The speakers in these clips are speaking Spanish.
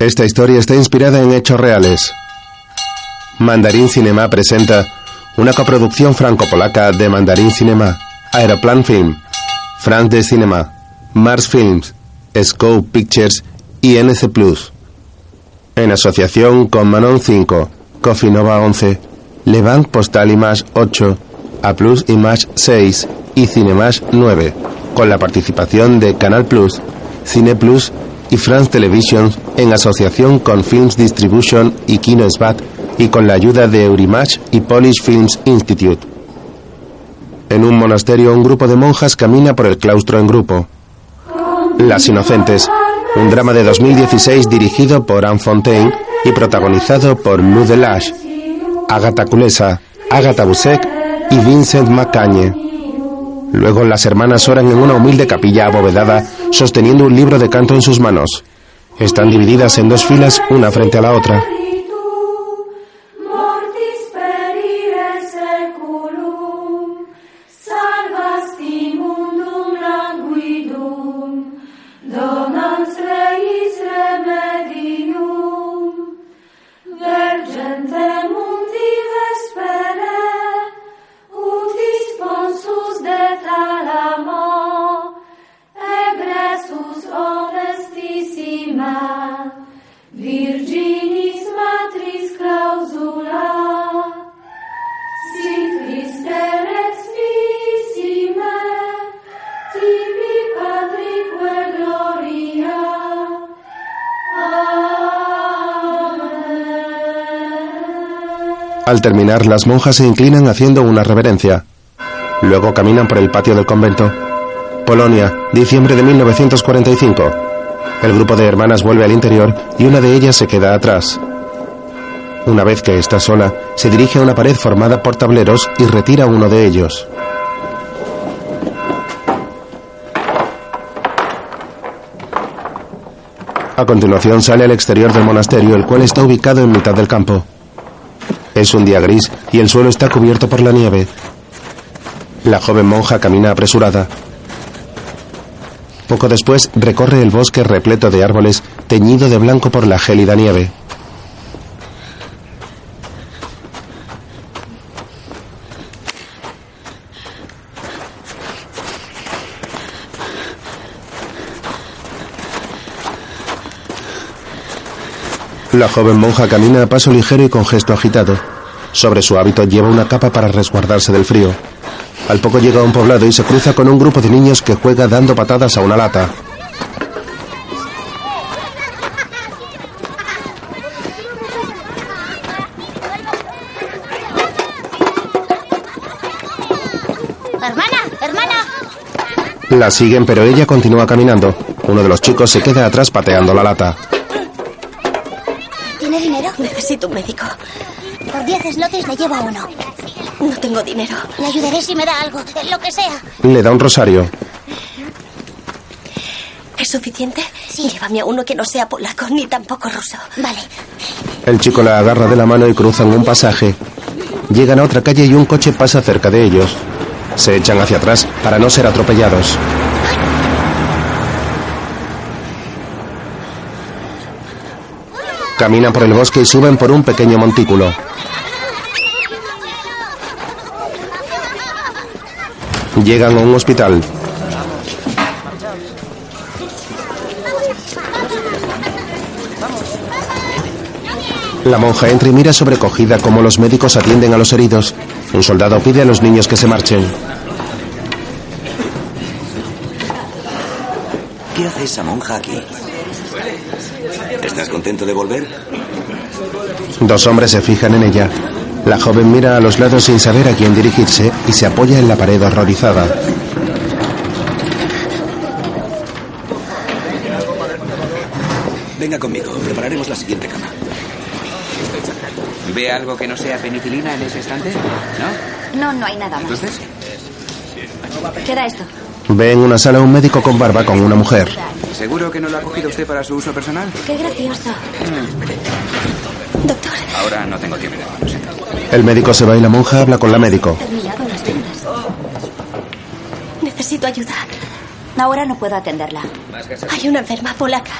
Esta historia está inspirada en hechos reales. Mandarín Cinema presenta una coproducción franco-polaca de Mandarín Cinema, Aeroplan Film, France de Cinema, Mars Films, Scope Pictures y NC Plus. En asociación con Manon 5, Coffee Nova 11, Levant Postal Image 8, A Plus Image 6 y Cinemash 9, con la participación de Canal Plus, Cine Plus y France Television en asociación con Films Distribution y Kino Svat y con la ayuda de Eurimatch y Polish Films Institute. En un monasterio un grupo de monjas camina por el claustro en grupo. Las Inocentes, un drama de 2016 dirigido por Anne Fontaine y protagonizado por Lou Delage, Agatha Kulesa, Agatha Busek y Vincent Macagne. Luego las hermanas oran en una humilde capilla abovedada, sosteniendo un libro de canto en sus manos. Están divididas en dos filas, una frente a la otra. Terminar, las monjas se inclinan haciendo una reverencia. Luego caminan por el patio del convento. Polonia, diciembre de 1945. El grupo de hermanas vuelve al interior y una de ellas se queda atrás. Una vez que está sola, se dirige a una pared formada por tableros y retira uno de ellos. A continuación sale al exterior del monasterio, el cual está ubicado en mitad del campo. Es un día gris y el suelo está cubierto por la nieve. La joven monja camina apresurada. Poco después recorre el bosque repleto de árboles teñido de blanco por la gélida nieve. La joven monja camina a paso ligero y con gesto agitado. Sobre su hábito lleva una capa para resguardarse del frío. Al poco llega a un poblado y se cruza con un grupo de niños que juega dando patadas a una lata. Hermana, hermana. La siguen pero ella continúa caminando. Uno de los chicos se queda atrás pateando la lata. Necesito un médico. Por 10 slotes le llevo uno. No tengo dinero. Le ayudaré si me da algo, lo que sea. Le da un rosario. ¿Es suficiente? Llévame a uno que no sea polaco ni tampoco ruso. Vale. El chico la agarra de la mano y cruzan un pasaje. Llegan a otra calle y un coche pasa cerca de ellos. Se echan hacia atrás para no ser atropellados. Caminan por el bosque y suben por un pequeño montículo. Llegan a un hospital. La monja entra y mira sobrecogida cómo los médicos atienden a los heridos. Un soldado pide a los niños que se marchen. ¿Qué hace esa monja aquí? ¿Estás contento de volver? Dos hombres se fijan en ella. La joven mira a los lados sin saber a quién dirigirse y se apoya en la pared horrorizada. Venga conmigo, prepararemos la siguiente cama. ¿Ve algo que no sea penicilina en ese estante? ¿No? No, no hay nada más. ¿Entonces? ¿Qué era esto? Ve en una sala un médico con barba con una mujer. ¿Seguro que no lo ha cogido usted para su uso personal? Qué gracioso. Doctor. Ahora no tengo tiempo. Siento. El médico se va y la monja habla con la médico. Terminado las tiendas. Necesito ayuda. Ahora no puedo atenderla. Hay una enferma polaca.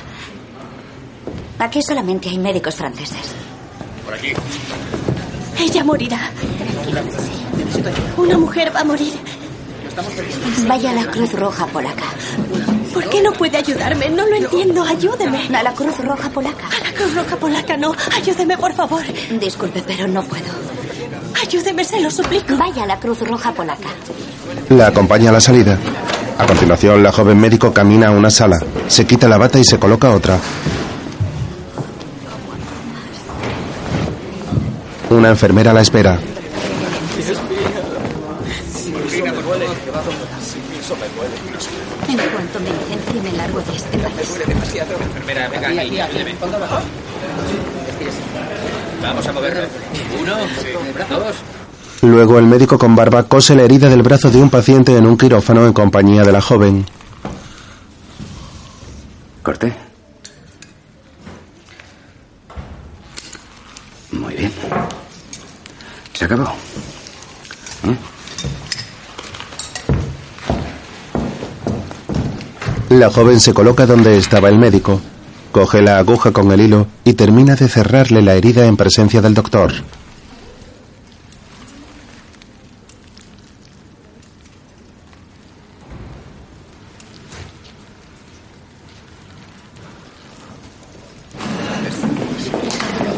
Aquí solamente hay médicos franceses. Por aquí. Ella morirá. Una mujer va a morir. Vaya a la Cruz Roja Polaca. ¿Por qué no puede ayudarme? No lo entiendo. Ayúdeme. A la Cruz Roja Polaca. A la Cruz Roja Polaca, no. Ayúdeme, por favor. Disculpe, pero no puedo. Ayúdeme, se lo suplico. Vaya a la Cruz Roja Polaca. La acompaña a la salida. A continuación, la joven médico camina a una sala. Se quita la bata y se coloca otra. Una enfermera la espera. En cuanto me licencie, me largo de este país. Venga aquí. Vamos a moverlo. Uno, dos. Luego el médico con barba cose la herida del brazo de un paciente en un quirófano en compañía de la joven. Corte. Muy bien. Se acabó. ¿Mm? La joven se coloca donde estaba el médico. Coge la aguja con el hilo y termina de cerrarle la herida en presencia del doctor.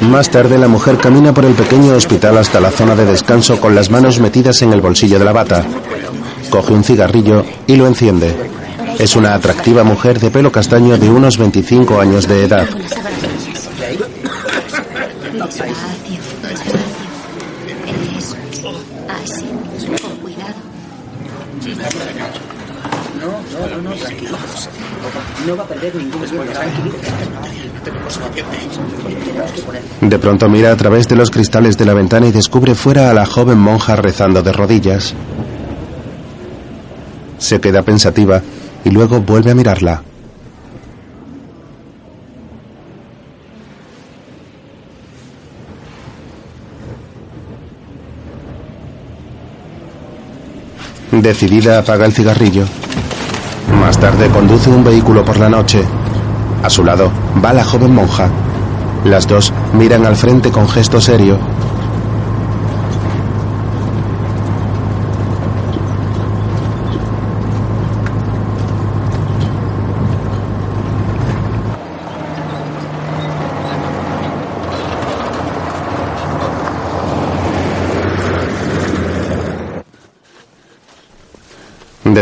Más tarde la mujer camina por el pequeño hospital hasta la zona de descanso con las manos metidas en el bolsillo de la bata. Coge un cigarrillo y lo enciende. Es una atractiva mujer de pelo castaño de unos 25 años de edad. De pronto mira a través de los cristales de la ventana y descubre fuera a la joven monja rezando de rodillas. Se queda pensativa y luego vuelve a mirarla. Decidida apaga el cigarrillo. Más tarde conduce un vehículo por la noche. A su lado va la joven monja. Las dos miran al frente con gesto serio.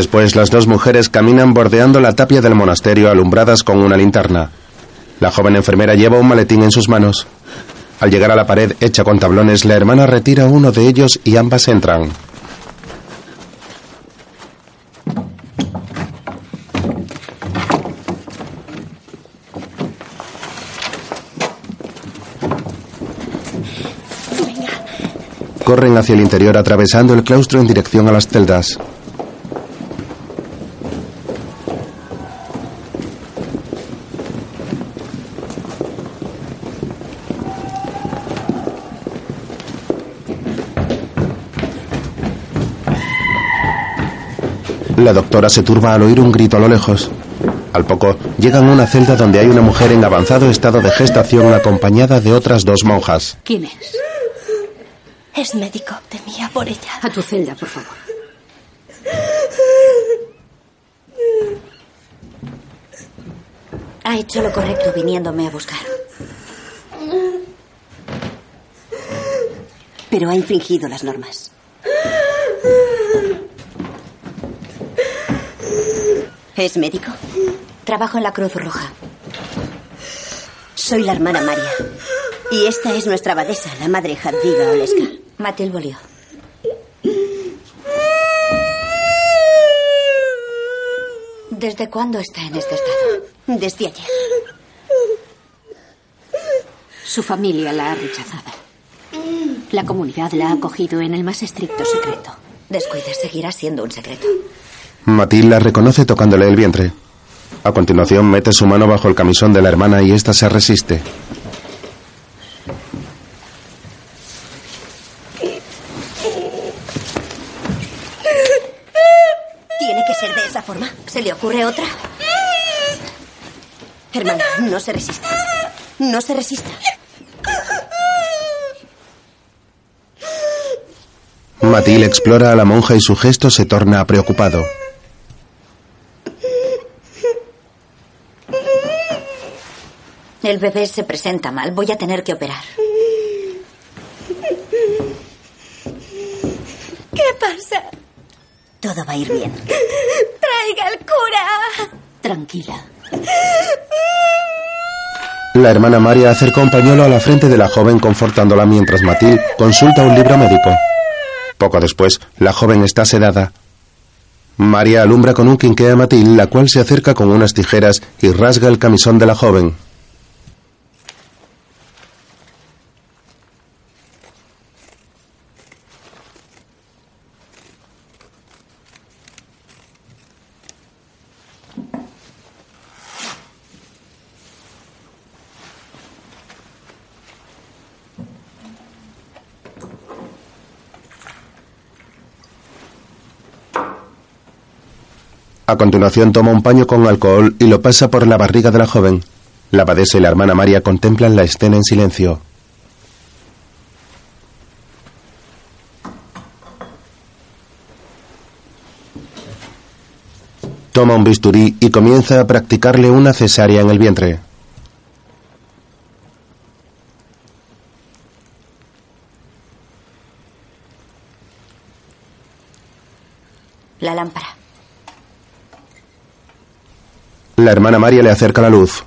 Después las dos mujeres caminan bordeando la tapia del monasterio alumbradas con una linterna. La joven enfermera lleva un maletín en sus manos. Al llegar a la pared hecha con tablones, la hermana retira uno de ellos y ambas entran. Corren hacia el interior atravesando el claustro en dirección a las celdas. La doctora se turba al oír un grito a lo lejos. Al poco, llegan a una celda donde hay una mujer en avanzado estado de gestación acompañada de otras dos monjas. ¿Quién es? Es médico. Temía por ella. A tu celda, por favor. Ha hecho lo correcto viniéndome a buscar. Pero ha infringido las normas. ¿Es médico? Trabajo en la Cruz Roja. Soy la hermana María. Y esta es nuestra abadesa, la madre Jadwiga Oleska. Matil Bolio. ¿Desde cuándo está en este estado? Desde ayer. Su familia la ha rechazado. La comunidad la ha acogido en el más estricto secreto. Descuide, seguirá siendo un secreto. Matilda reconoce tocándole el vientre. A continuación mete su mano bajo el camisón de la hermana y ésta se resiste. ¿Tiene que ser de esa forma? ¿Se le ocurre otra? Hermana, no se resista. No se resista. Matil explora a la monja y su gesto se torna preocupado. El bebé se presenta mal. Voy a tener que operar. ¿Qué pasa? Todo va a ir bien. ¡Traiga al cura! Tranquila. La hermana María acerca un pañuelo a la frente de la joven confortándola mientras Matil consulta un libro médico. Poco después, la joven está sedada. María alumbra con un quinqué a Matil, la cual se acerca con unas tijeras y rasga el camisón de la joven. A continuación toma un paño con alcohol y lo pasa por la barriga de la joven. La abadesa y la hermana María contemplan la escena en silencio. Toma un bisturí y comienza a practicarle una cesárea en el vientre. La lámpara. La hermana María le acerca la luz.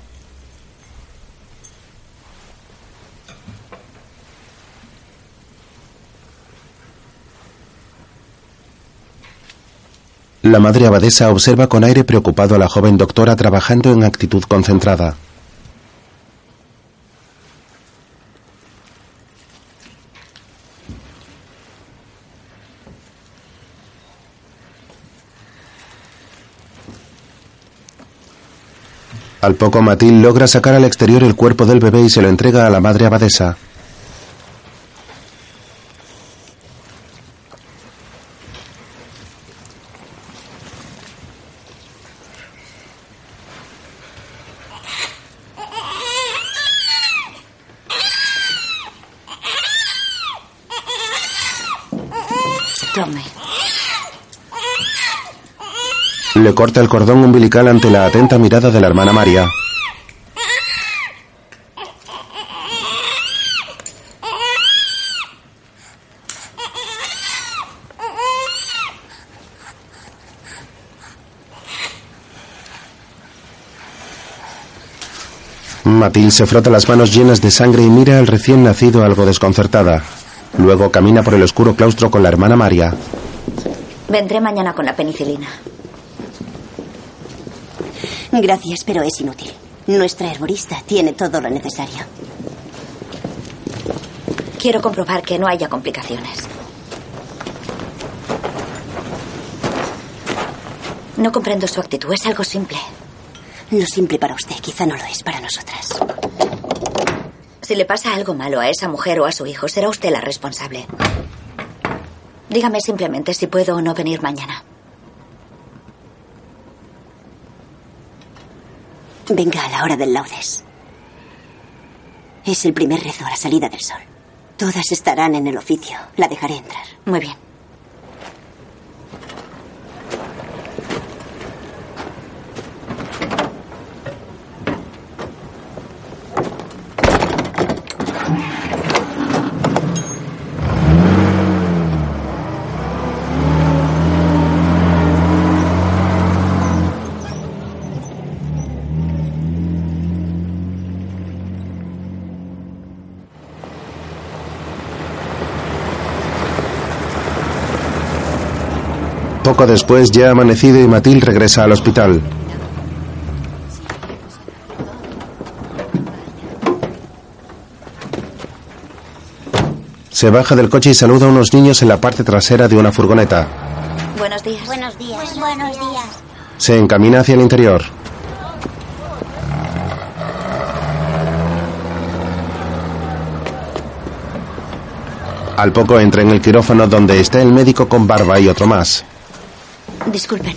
La madre abadesa observa con aire preocupado a la joven doctora trabajando en actitud concentrada. Al poco Matil logra sacar al exterior el cuerpo del bebé y se lo entrega a la madre abadesa. Le corta el cordón umbilical ante la atenta mirada de la hermana María. Matil se frota las manos llenas de sangre y mira al recién nacido algo desconcertada. Luego camina por el oscuro claustro con la hermana María. Vendré mañana con la penicilina. Gracias, pero es inútil. Nuestra herborista tiene todo lo necesario. Quiero comprobar que no haya complicaciones. No comprendo su actitud. Es algo simple. Lo simple para usted, quizá no lo es para nosotras. Si le pasa algo malo a esa mujer o a su hijo, será usted la responsable. Dígame simplemente si puedo o no venir mañana. Venga a la hora del laudes. Es el primer rezo a la salida del sol. Todas estarán en el oficio. La dejaré entrar. Muy bien. Poco después ya ha amanecido y Matil regresa al hospital. Se baja del coche y saluda a unos niños en la parte trasera de una furgoneta. Buenos días. Buenos días. Buenos días. Se encamina hacia el interior. Al poco entra en el quirófano donde está el médico con barba y otro más. Disculpen.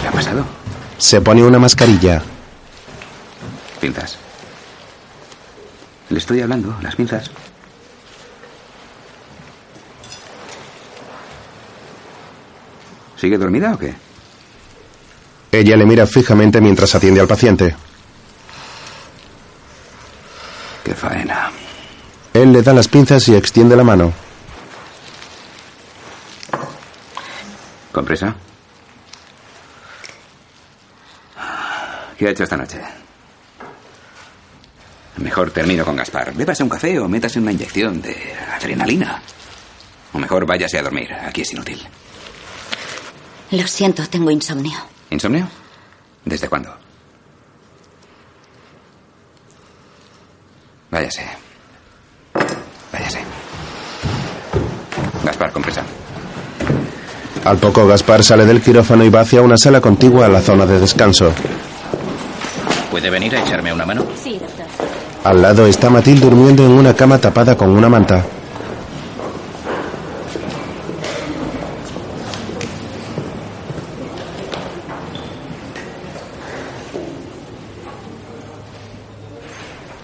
¿Qué ha pasado? Se pone una mascarilla. Pinzas. Le estoy hablando, las pinzas. ¿Sigue dormida o qué? Ella le mira fijamente mientras atiende al paciente. Qué faena. Él le da las pinzas y extiende la mano. ¿Compresa? ¿Qué ha hecho esta noche? Mejor termino con Gaspar. Bébase un café o métase una inyección de adrenalina. O mejor váyase a dormir. Aquí es inútil. Lo siento, tengo insomnio. ¿Insomnio? ¿Desde cuándo? Váyase. Váyase. Gaspar, compresa. Al poco Gaspar sale del quirófano y va hacia una sala contigua a la zona de descanso. ¿Puede venir a echarme una mano? Sí, doctor. Al lado está Matilde durmiendo en una cama tapada con una manta.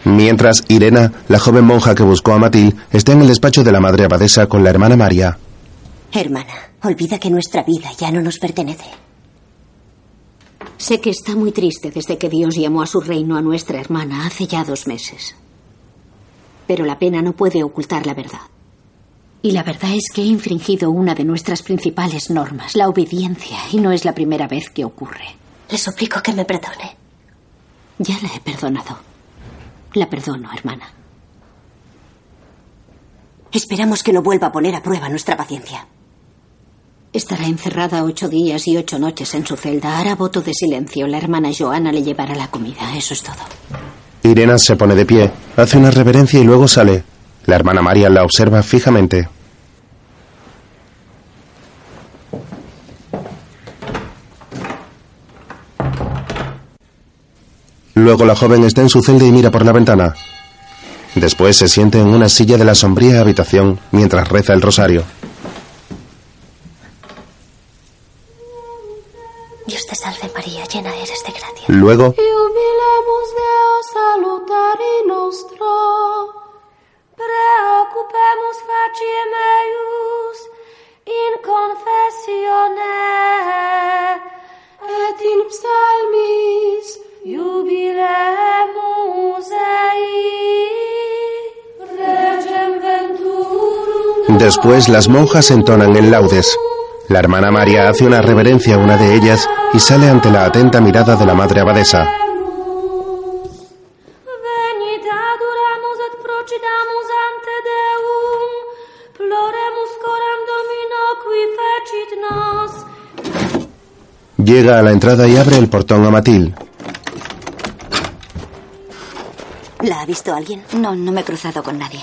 Mientras, Irena, la joven monja que buscó a Matilde, está en el despacho de la madre abadesa con la hermana María. Hermana, olvida que nuestra vida ya no nos pertenece. Sé que está muy triste desde que Dios llamó a su reino a nuestra hermana hace ya dos meses. Pero la pena no puede ocultar la verdad. Y la verdad es que he infringido una de nuestras principales normas, la obediencia, y no es la primera vez que ocurre. Le suplico que me perdone. Ya la he perdonado. La perdono, hermana. Esperamos que no vuelva a poner a prueba nuestra paciencia. Estará encerrada ocho días y ocho noches en su celda. Hará voto de silencio. La hermana Joana le llevará la comida. Eso es todo. Irena se pone de pie, hace una reverencia y luego sale. La hermana María la observa fijamente. Luego la joven está en su celda y mira por la ventana. Después se siente en una silla de la sombría habitación mientras reza el rosario. Dios te salve María, llena eres de gracia. Luego, facie meius in confessione et in psalmis jubilemus ei regem venturum después las monjas entonan el laudes. La hermana María hace una reverencia a una de ellas y sale ante la atenta mirada de la madre abadesa. Llega a la entrada y abre el portón a Matil. ¿La ha visto alguien? No, no me he cruzado con nadie.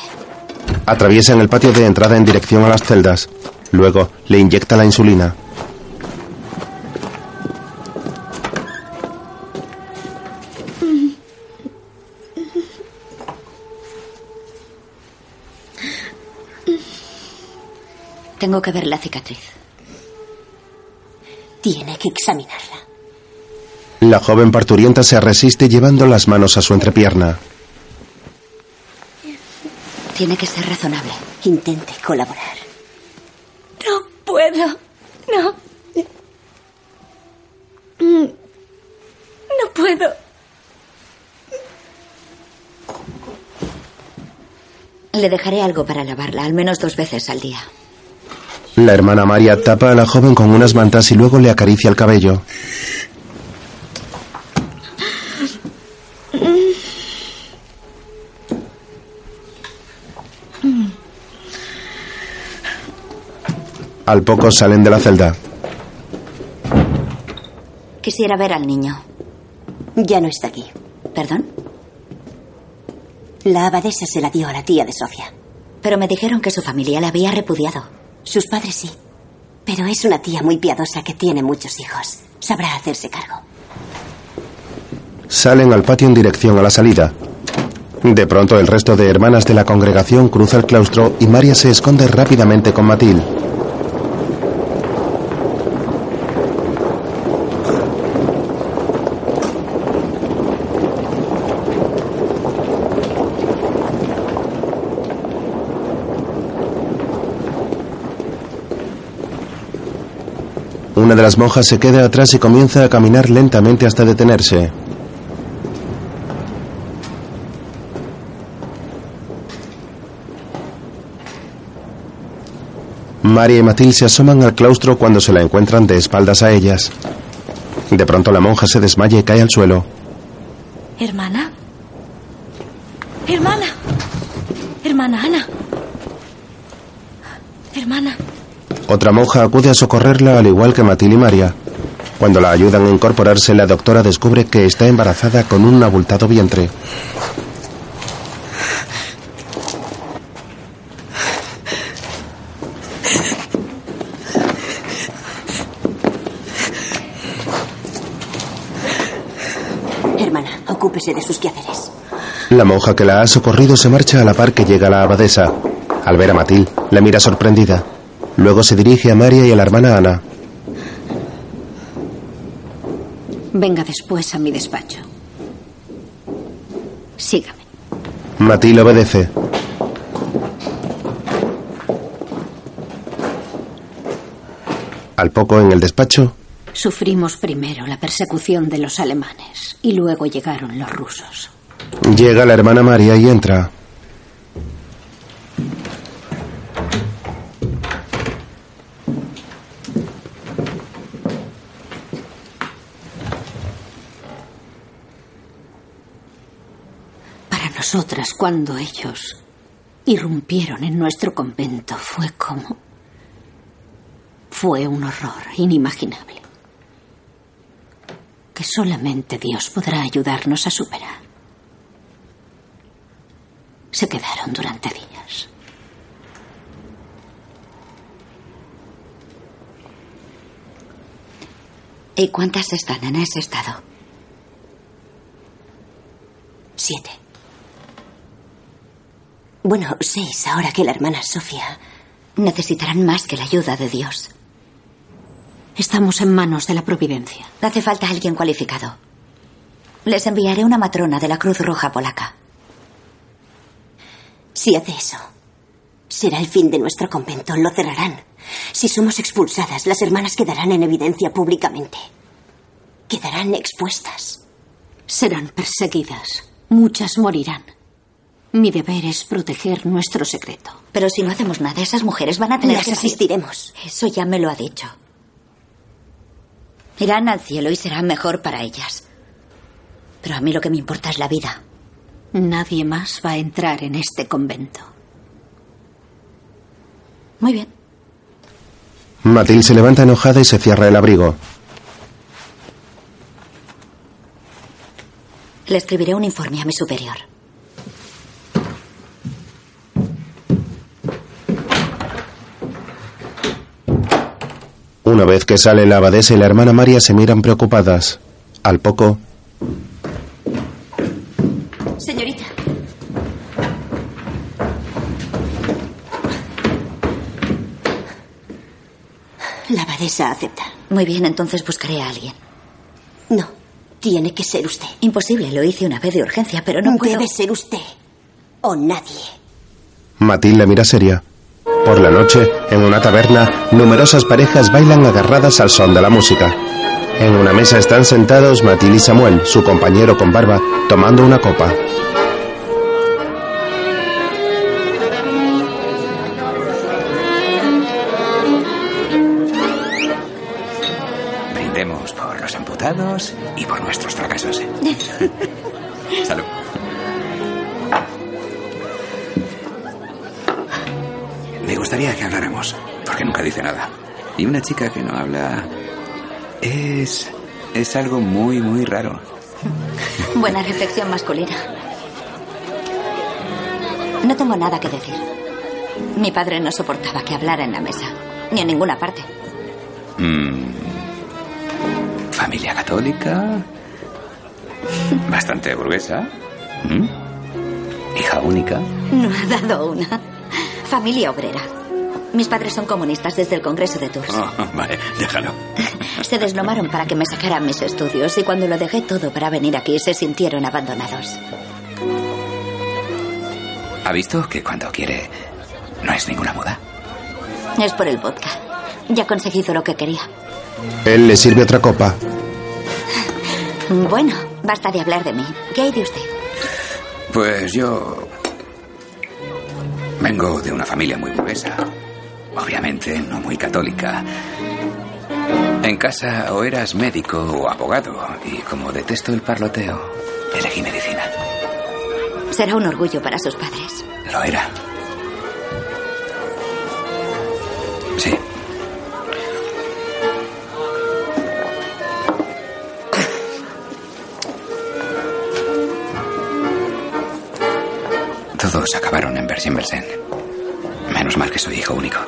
Atraviesan el patio de entrada en dirección a las celdas. Luego le inyecta la insulina. Tengo que ver la cicatriz. Tiene que examinarla. La joven parturienta se resiste llevando las manos a su entrepierna. Tiene que ser razonable. Intente colaborar. No puedo. No. No puedo. Le dejaré algo para lavarla, al menos dos veces al día. La hermana María tapa a la joven con unas mantas y luego le acaricia el cabello. Al poco salen de la celda. Quisiera ver al niño. Ya no está aquí. ¿Perdón? La abadesa se la dio a la tía de Sofía. Pero me dijeron que su familia la había repudiado. Sus padres sí. Pero es una tía muy piadosa que tiene muchos hijos. Sabrá hacerse cargo. Salen al patio en dirección a la salida. De pronto el resto de hermanas de la congregación cruza el claustro y María se esconde rápidamente con Matil. Una de las monjas se queda atrás y comienza a caminar lentamente hasta detenerse. María y Matilde se asoman al claustro cuando se la encuentran de espaldas a ellas. De pronto la monja se desmaya y cae al suelo. ¿Hermana? Hermana. Hermana Ana. Hermana. Otra monja acude a socorrerla al igual que Matilde y María. Cuando la ayudan a incorporarse, la doctora descubre que está embarazada con un abultado vientre. Hermana, ocúpese de sus quehaceres. La monja que la ha socorrido se marcha a la par que llega la abadesa. Al ver a Matilde, la mira sorprendida. Luego se dirige a María y a la hermana Ana. Venga después a mi despacho. Sígame. Matilde obedece. Al poco en el despacho, Sufrimos primero la persecución de los alemanes y luego llegaron los rusos. llega la hermana María y entra. Para nosotras, cuando ellos irrumpieron en nuestro convento, fue como... Fue un horror inimaginable. Que solamente Dios podrá ayudarnos a superar. Se quedaron durante días. ¿Y cuántas están en ese estado? Siete. Bueno, seis ahora que la hermana Sofía. Necesitarán más que la ayuda de Dios. Estamos en manos de la providencia. Hace falta alguien cualificado. Les enviaré una matrona de la Cruz Roja Polaca. Si hace eso, será el fin de nuestro convento. Lo cerrarán. Si somos expulsadas, las hermanas quedarán en evidencia públicamente. Quedarán expuestas. Serán perseguidas. Muchas morirán. Mi deber es proteger nuestro secreto. Pero si no hacemos nada, esas mujeres van a tener Las que asistiremos. Eso ya me lo ha dicho. Irán al cielo y será mejor para ellas. Pero a mí lo que me importa es la vida. Nadie más va a entrar en este convento. Muy bien. Matilde se levanta enojada y se cierra el abrigo. Le escribiré un informe a mi superior. Una vez que sale la abadesa y la hermana María se miran preocupadas. Al poco, Señorita. La abadesa acepta. Muy bien, entonces buscaré a alguien. No, tiene que ser usted. Imposible, lo hice una vez de urgencia, pero no puedo... Debe ser usted. O nadie. Matilde mira seria. Por la noche, en una taberna, numerosas parejas bailan agarradas al son de la música. En una mesa están sentados Matilde y Samuel, su compañero con barba, tomando una copa. Es es algo muy muy raro. Buena reflexión masculina. No tengo nada que decir. Mi padre no soportaba que hablara en la mesa, ni en ninguna parte. Mm. Familia católica. Bastante burguesa. Mm. Hija única. No ha dado una. Familia obrera. Mis padres son comunistas desde el Congreso de Tours. Oh, vale, déjalo. Se deslomaron para que me sacaran mis estudios y cuando lo dejé todo para venir aquí se sintieron abandonados. ¿Ha visto que cuando quiere no es ninguna moda? Es por el vodka. Ya he conseguido lo que quería. Él le sirve otra copa. Bueno, basta de hablar de mí. ¿Qué hay de usted? Pues yo... Vengo de una familia muy burguesa. Obviamente no muy católica. En casa o eras médico o abogado. Y como detesto el parloteo, elegí medicina. Será un orgullo para sus padres. Lo era. Sí. Todos acabaron en Bergen-Belsen. Menos mal que soy hijo único.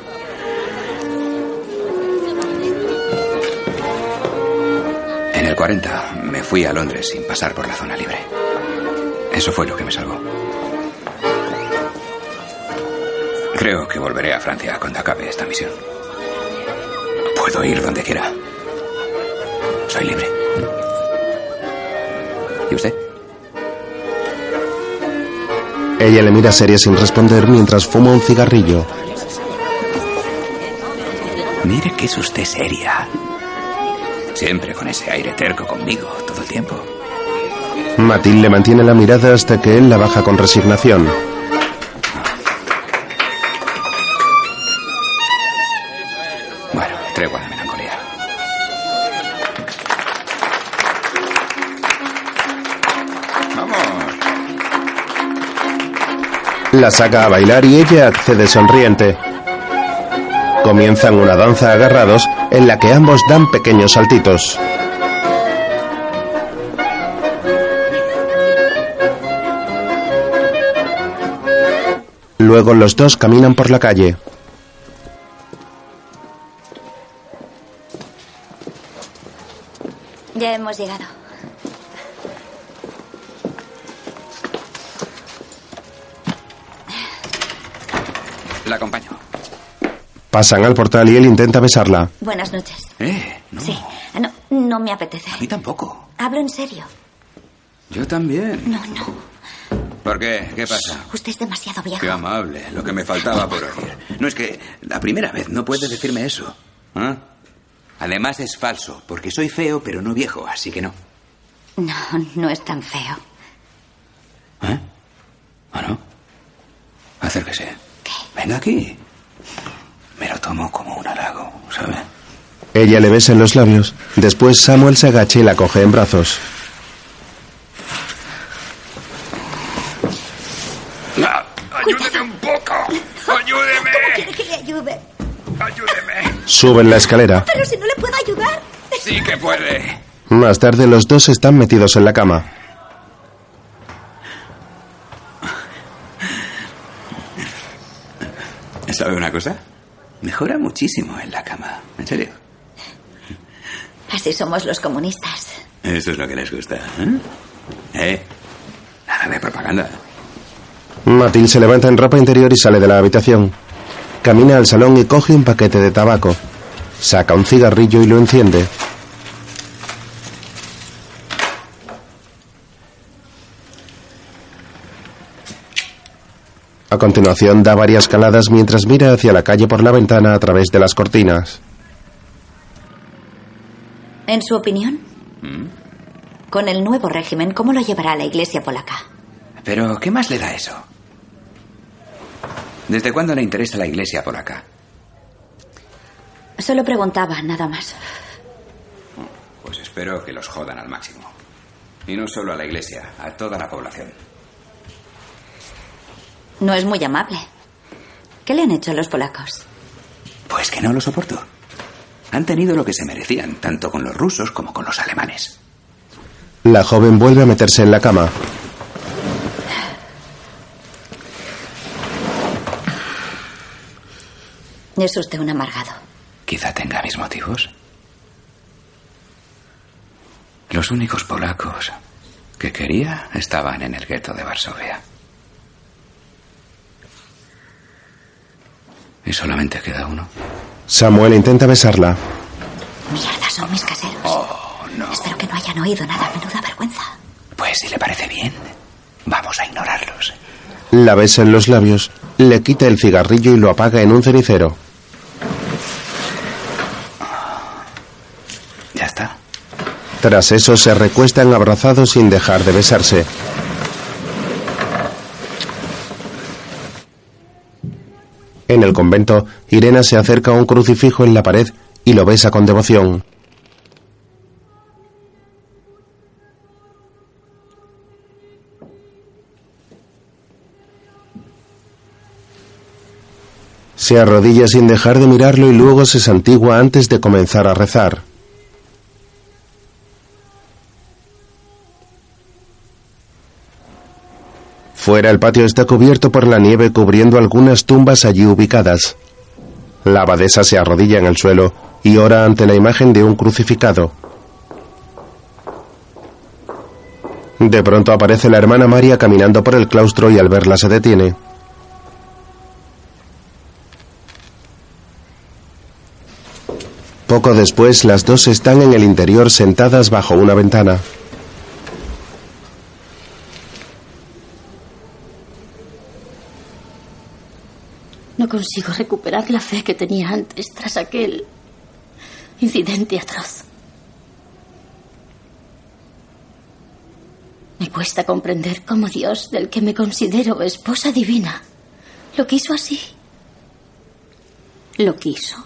En el 40 me fui a Londres sin pasar por la zona libre. Eso fue lo que me salvó. Creo que volveré a Francia cuando acabe esta misión. Puedo ir donde quiera. Soy libre. ¿Y usted? Ella le mira seria sin responder mientras fuma un cigarrillo. Mire que es usted seria. Siempre con ese aire terco conmigo, todo el tiempo. Matilde mantiene la mirada hasta que él la baja con resignación. La saca a bailar y ella accede sonriente. Comienzan una danza agarrados en la que ambos dan pequeños saltitos. Luego los dos caminan por la calle. Ya hemos llegado. Pasan al portal y él intenta besarla. Buenas noches. Eh, no. Sí. Ah, No, no me apetece. A mí tampoco. Hablo en serio. Yo también. No, no. ¿Por qué? ¿Qué pasa? Usted es demasiado viejo. Qué amable, lo que me faltaba por oír. No es que la primera vez no puede decirme eso. ¿Ah? Además es falso, porque soy feo, pero no viejo, así que no. No, no es tan feo. ¿Eh? ¿Ah, no? Acérquese. Venga aquí. Me lo tomo como un halago, ¿sabe? Ella le besa en los labios. Después Samuel se agacha y la coge en brazos. ¡Ayúdeme un poco! ¡Ayúdeme! ¿Cómo quiere que le ayude? ¡Ayúdeme! Suben la escalera. Pero si no le puedo ayudar. Sí que puede. Más tarde los dos están metidos en la cama. ¿Sabe una cosa? Mejora muchísimo en la cama. ¿En serio? Así somos los comunistas. Eso es lo que les gusta. ¿Eh? ¿Eh? Nada de propaganda. Matil se levanta en ropa interior y sale de la habitación. Camina al salón y coge un paquete de tabaco. Saca un cigarrillo y lo enciende. A continuación da varias caladas mientras mira hacia la calle por la ventana a través de las cortinas. En su opinión, con el nuevo régimen, ¿cómo lo llevará la iglesia polaca? Pero, ¿qué más le da eso? ¿Desde cuándo le interesa la iglesia polaca? Solo preguntaba, nada más. Pues espero que los jodan al máximo. Y no solo a la iglesia, a toda la población. No es muy amable. ¿Qué le han hecho los polacos? Pues que no lo soporto. Han tenido lo que se merecían, tanto con los rusos como con los alemanes. La joven vuelve a meterse en la cama. Es usted un amargado. Quizá tenga mis motivos. Los únicos polacos que quería estaban en el gueto de Varsovia. Y solamente queda uno. Samuel intenta besarla. Mierda, son mis caseros. Oh, no. Espero que no hayan oído nada. Menuda vergüenza. Pues si le parece bien, vamos a ignorarlos. La besa en los labios, le quita el cigarrillo y lo apaga en un cenicero. Tras eso se recuestan abrazados sin dejar de besarse. En el convento, Irena se acerca a un crucifijo en la pared y lo besa con devoción. Se arrodilla sin dejar de mirarlo y luego se santigua antes de comenzar a rezar. Fuera el patio está cubierto por la nieve cubriendo algunas tumbas allí ubicadas. La abadesa se arrodilla en el suelo y ora ante la imagen de un crucificado. De pronto aparece la hermana María caminando por el claustro y al verla se detiene. Poco después las dos están en el interior sentadas bajo una ventana. No consigo recuperar la fe que tenía antes tras aquel incidente atroz. Me cuesta comprender cómo Dios, del que me considero esposa divina, lo quiso así. Lo quiso.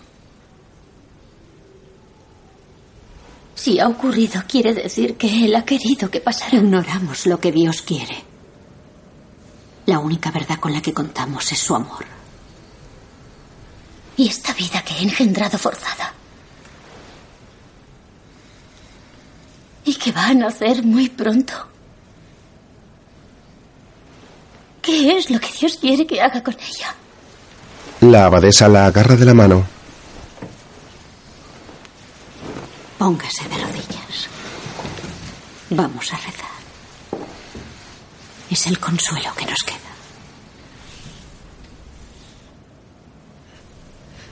Si ha ocurrido, quiere decir que Él ha querido que pasara. Ignoramos lo que Dios quiere. La única verdad con la que contamos es su amor. Y esta vida que he engendrado forzada. Y que va a nacer muy pronto. ¿Qué es lo que Dios quiere que haga con ella? La abadesa la agarra de la mano. Póngase de rodillas. Vamos a rezar. Es el consuelo que nos queda.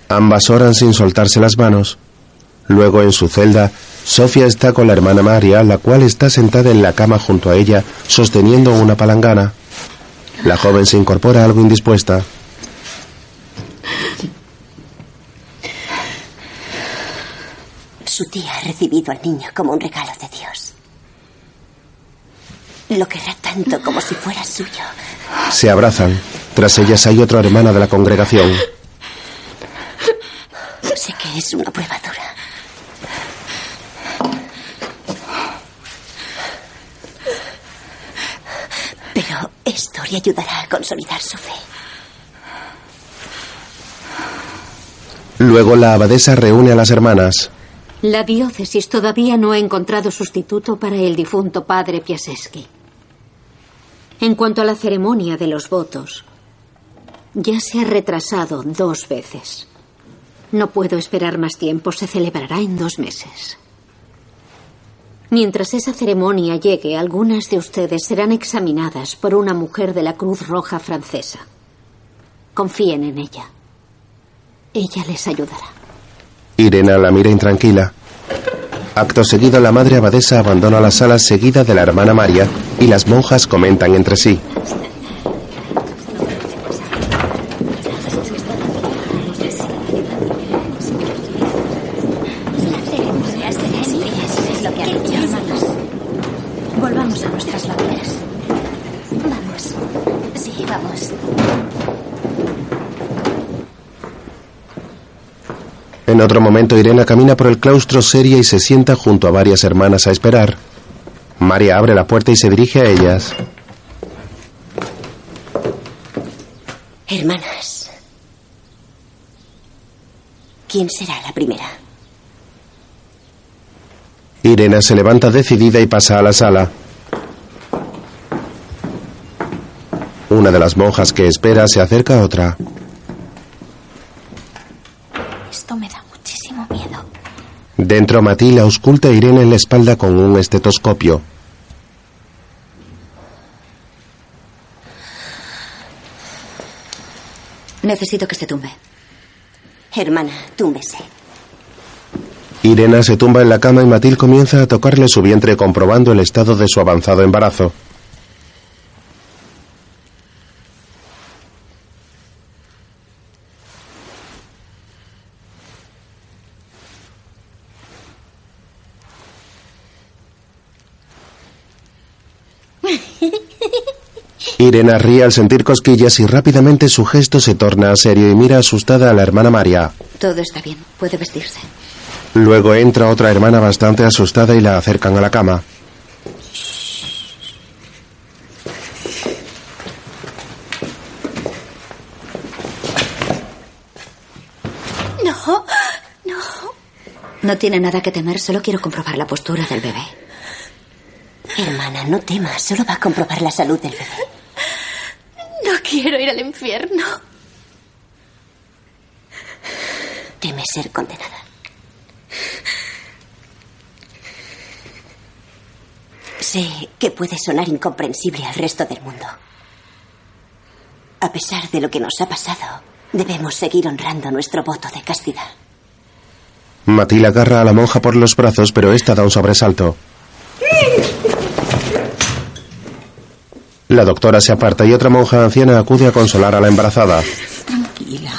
Ambas oran sin soltarse las manos. Luego en su celda, Sofía está con la hermana María, la cual está sentada en la cama junto a ella, sosteniendo una palangana. La joven se incorpora algo indispuesta. Su tía ha recibido al niño como un regalo de Dios. Lo querrá tanto como si fuera suyo. Se abrazan. Tras ellas hay otra hermana de la congregación. Sé que es una prueba dura. Pero esto le ayudará a consolidar su fe. Luego la abadesa reúne a las hermanas. La diócesis todavía no ha encontrado sustituto para el difunto padre Piaseschi. En cuanto a la ceremonia de los votos, ya se ha retrasado dos veces. No puedo esperar más tiempo, se celebrará en dos meses. Mientras esa ceremonia llegue, algunas de ustedes serán examinadas por una mujer de la Cruz Roja francesa. Confíen en ella. Ella les ayudará. Irena la mira intranquila. Acto seguido, la madre abadesa abandona la sala seguida de la hermana María y las monjas comentan entre sí. Volvamos a nuestras labores. Vamos. Sí, vamos. En otro momento, Irena camina por el claustro seria y se sienta junto a varias hermanas a esperar. María abre la puerta y se dirige a ellas. Hermanas. ¿Quién será la primera? Irena se levanta decidida y pasa a la sala. Una de las monjas que espera se acerca a otra. Esto me da muchísimo miedo. Dentro, Matilda ausculta a Irene en la espalda con un estetoscopio. Necesito que se tumbe. Hermana, túmbese. Irena se tumba en la cama y Matil comienza a tocarle su vientre comprobando el estado de su avanzado embarazo. Irena ríe al sentir cosquillas y rápidamente su gesto se torna serio y mira asustada a la hermana María. Todo está bien, puede vestirse. Luego entra otra hermana bastante asustada y la acercan a la cama. No, no. No tiene nada que temer, solo quiero comprobar la postura del bebé. Hermana, no temas, solo va a comprobar la salud del bebé. Quiero ir al infierno. Teme ser condenada. Sé que puede sonar incomprensible al resto del mundo. A pesar de lo que nos ha pasado, debemos seguir honrando nuestro voto de castidad. Matilda agarra a la monja por los brazos, pero esta da un sobresalto. La doctora se aparta y otra monja anciana acude a consolar a la embarazada. Tranquila.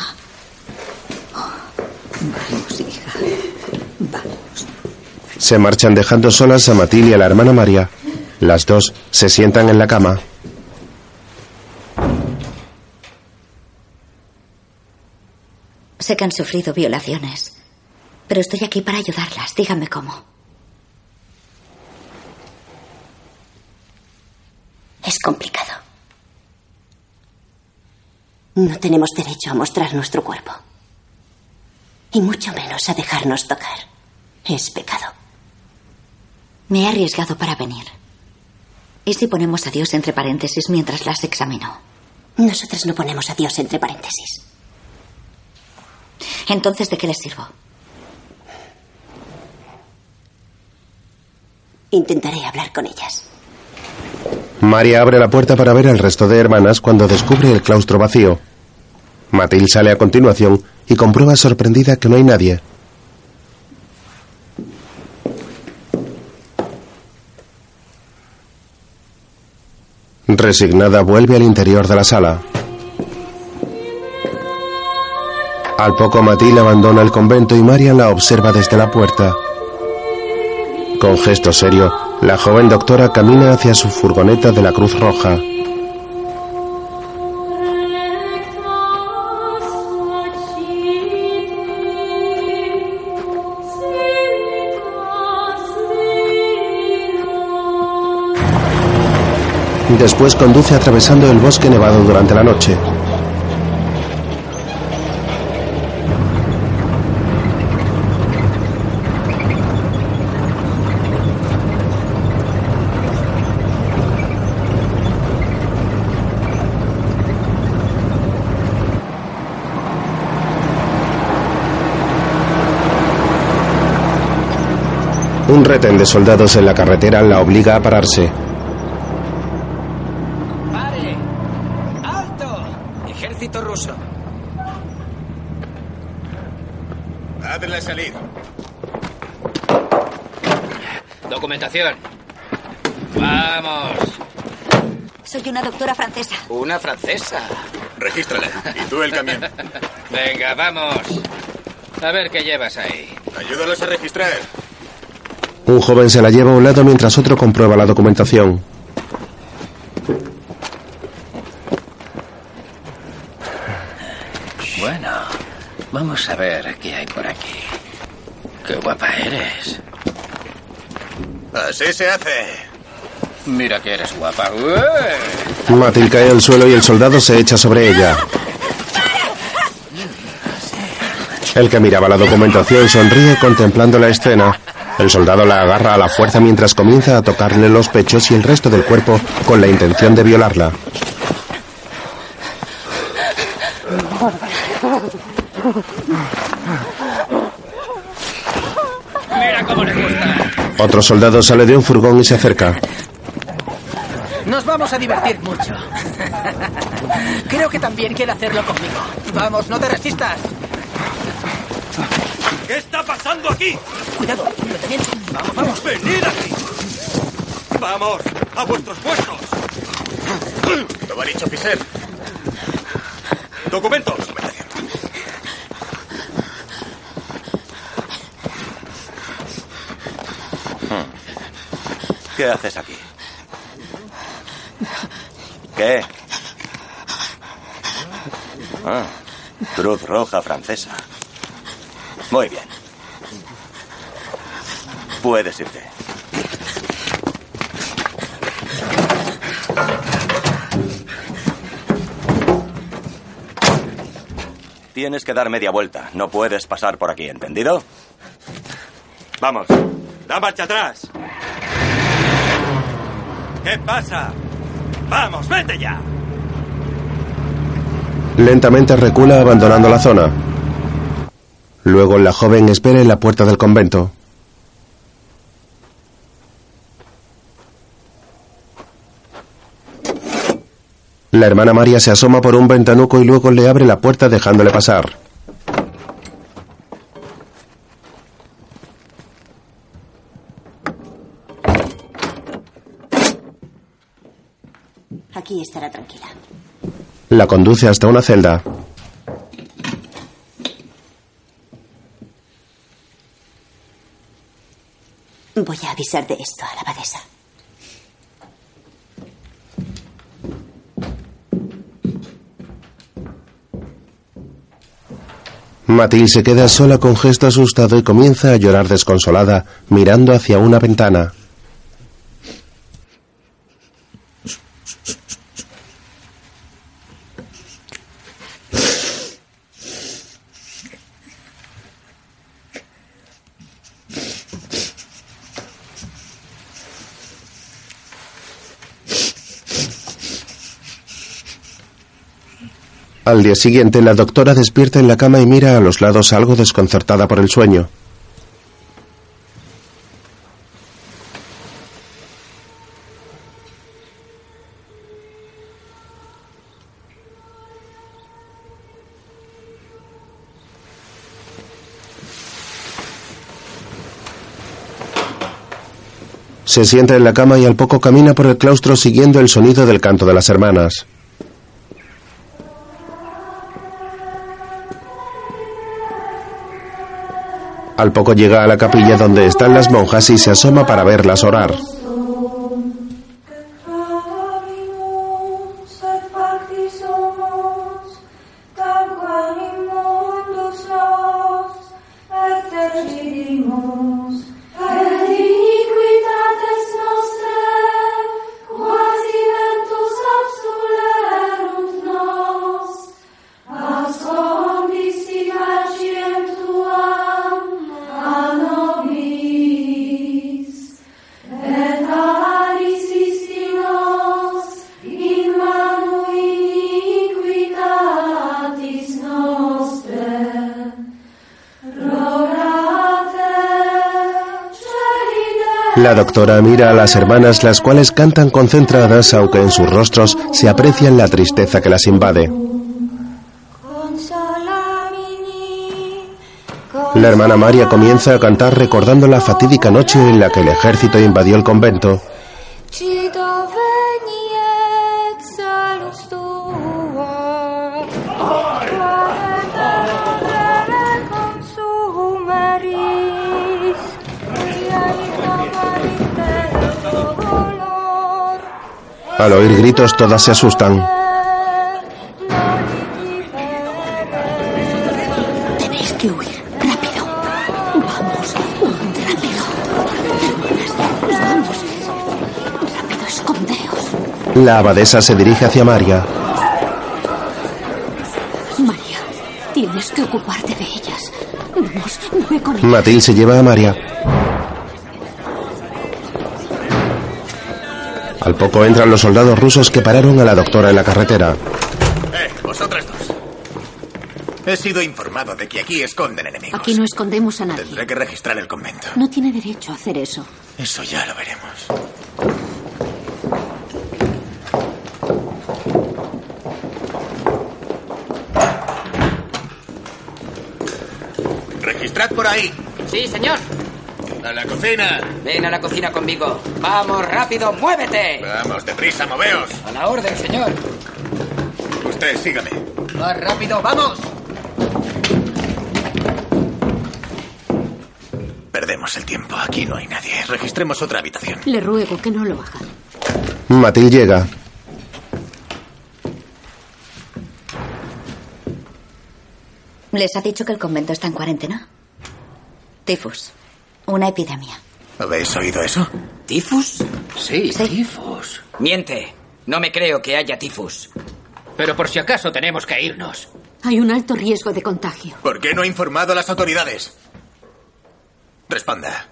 Vamos, hija. Vamos. Se marchan dejando solas a Matilde y a la hermana María. Las dos se sientan en la cama. Sé que han sufrido violaciones, pero estoy aquí para ayudarlas. Díganme cómo. Es complicado. No tenemos derecho a mostrar nuestro cuerpo. Y mucho menos a dejarnos tocar. Es pecado. Me he arriesgado para venir. ¿Y si ponemos a Dios entre paréntesis mientras las examino? Nosotras no ponemos a Dios entre paréntesis. Entonces, ¿de qué les sirvo? Intentaré hablar con ellas. María abre la puerta para ver al resto de hermanas cuando descubre el claustro vacío. Matilde sale a continuación y comprueba sorprendida que no hay nadie. Resignada vuelve al interior de la sala. Al poco Matilde abandona el convento y María la observa desde la puerta. Con gesto serio, la joven doctora camina hacia su furgoneta de la Cruz Roja. Después conduce atravesando el bosque nevado durante la noche. Un retén de soldados en la carretera la obliga a pararse. ¡Pare! ¡Alto! Ejército ruso. Hazla salir. Documentación. Vamos. Soy una doctora francesa. Una francesa. Regístrala. Y tú el camión. Venga, vamos. A ver qué llevas ahí. Ayúdalos a registrar. Un joven se la lleva a un lado mientras otro comprueba la documentación. Bueno, vamos a ver qué hay por aquí. Qué guapa eres. Así se hace. Mira que eres guapa. Matil cae al suelo y el soldado se echa sobre ella. El que miraba la documentación sonríe contemplando la escena. El soldado la agarra a la fuerza mientras comienza a tocarle los pechos y el resto del cuerpo con la intención de violarla. Mira cómo le gusta. Otro soldado sale de un furgón y se acerca. Nos vamos a divertir mucho. Creo que también quiere hacerlo conmigo. Vamos, no te resistas. ¿Qué está pasando aquí? Cuidado, detenimiento. Vamos, vamos. ¡Venid aquí! ¡Vamos! ¡A vuestros puestos! Lo ha dicho Fisher. ¡Documentos! ¿Qué haces aquí? ¿Qué? Ah, Cruz Roja Francesa. Muy bien. Puedes irte. Tienes que dar media vuelta. No puedes pasar por aquí, ¿entendido? Vamos. Da marcha atrás. ¿Qué pasa? Vamos, vete ya. Lentamente recula abandonando la zona. Luego la joven espera en la puerta del convento. La hermana María se asoma por un ventanuco y luego le abre la puerta dejándole pasar. Aquí estará tranquila. La conduce hasta una celda. Voy a avisar de esto a la abadesa. Matilde se queda sola con gesto asustado y comienza a llorar desconsolada, mirando hacia una ventana. Al día siguiente, la doctora despierta en la cama y mira a los lados algo desconcertada por el sueño. Se sienta en la cama y al poco camina por el claustro siguiendo el sonido del canto de las hermanas. Al poco llega a la capilla donde están las monjas y se asoma para verlas orar. La doctora mira a las hermanas, las cuales cantan concentradas, aunque en sus rostros se aprecia la tristeza que las invade. La hermana María comienza a cantar recordando la fatídica noche en la que el ejército invadió el convento. Al oír gritos todas se asustan. Tenéis que huir. Rápido. Vamos. Rápido. Hermanas, vamos. Rápido, escondeos. La abadesa se dirige hacia María. María, tienes que ocuparte de ellas. Vamos, ve con ellas. Matilde se lleva a María. Al poco entran los soldados rusos que pararon a la doctora en la carretera. Eh, vosotras dos. He sido informado de que aquí esconden enemigos. Aquí no escondemos a nadie. Tendré que registrar el convento. No tiene derecho a hacer eso. Eso ya lo veremos. Registrad por ahí. Sí, señor. ¡A la cocina! Ven a la cocina conmigo. Vamos, rápido, muévete. Vamos, deprisa, moveos. A la orden, señor. Usted, sígame. Más rápido, vamos. Perdemos el tiempo. Aquí no hay nadie. Registremos otra habitación. Le ruego que no lo haga. Matil llega. ¿Les ha dicho que el convento está en cuarentena? Tifus. Una epidemia. ¿Habéis oído eso? ¿Tifus? Sí, Sí. tifus. Miente. No me creo que haya tifus. Pero por si acaso tenemos que irnos. Hay un alto riesgo de contagio. ¿Por qué no ha informado a las autoridades? Responda.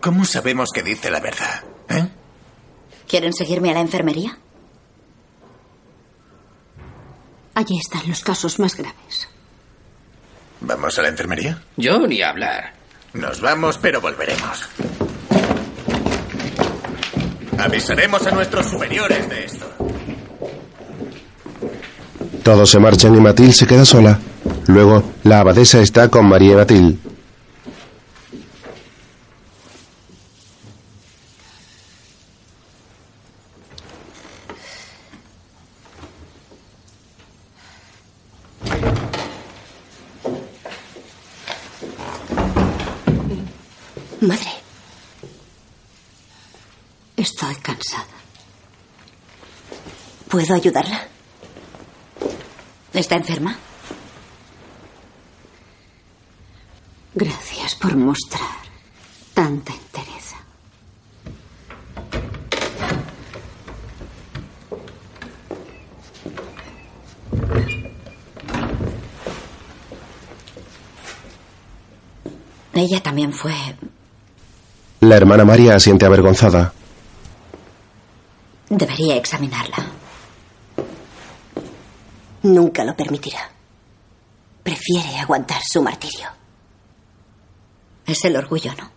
¿Cómo sabemos que dice la verdad? ¿Eh? ¿Quieren seguirme a la enfermería? Allí están los casos más graves. ¿Vamos a la enfermería? Yo ni hablar. Nos vamos, pero volveremos. Avisaremos a nuestros superiores de esto. Todos se marchan y Matilde se queda sola. Luego, la abadesa está con María y Matilde. Madre, Estoy cansada. ¿puedo ayudarla? ¿Está enferma? Gracias por mostrar tanta entereza. Ella también fue. La hermana María asiente avergonzada. Debería examinarla. Nunca lo permitirá. Prefiere aguantar su martirio. Es el orgullo, ¿no?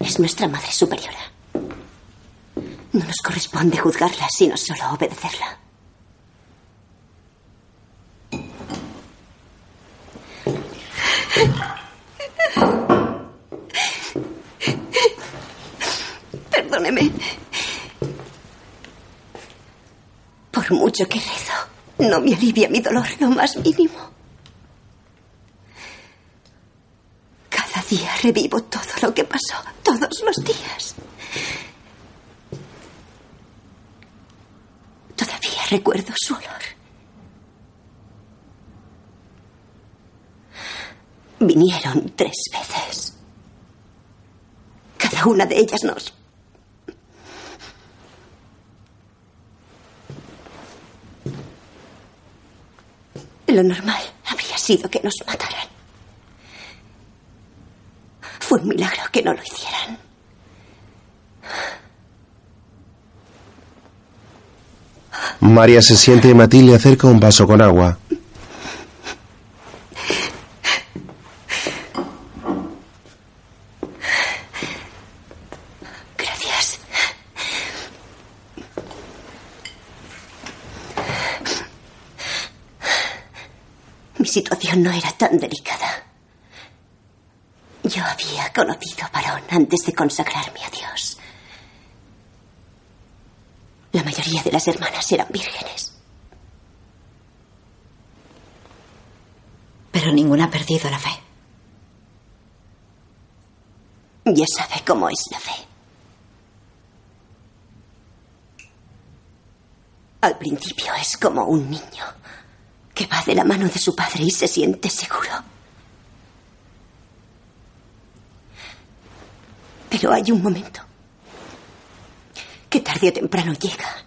Es nuestra madre superiora. No nos corresponde juzgarla, sino solo obedecerla. Perdóneme. Por mucho que rezo, no me alivia mi dolor lo más mínimo. Cada día revivo todo lo que pasó, todos los días. Todavía recuerdo su olor. Vinieron tres veces. Cada una de ellas nos... Lo normal habría sido que nos mataran. Fue un milagro que no lo hicieran. María se siente y Matilde acerca un vaso con agua. Gracias. Mi situación no era tan delicada. Yo había conocido varón antes de consagrarme a Dios. La mayoría de las hermanas eran vírgenes. Pero ninguna ha perdido la fe. Ya sabe cómo es la fe. Al principio es como un niño que va de la mano de su padre y se siente seguro. Pero hay un momento que tarde o temprano llega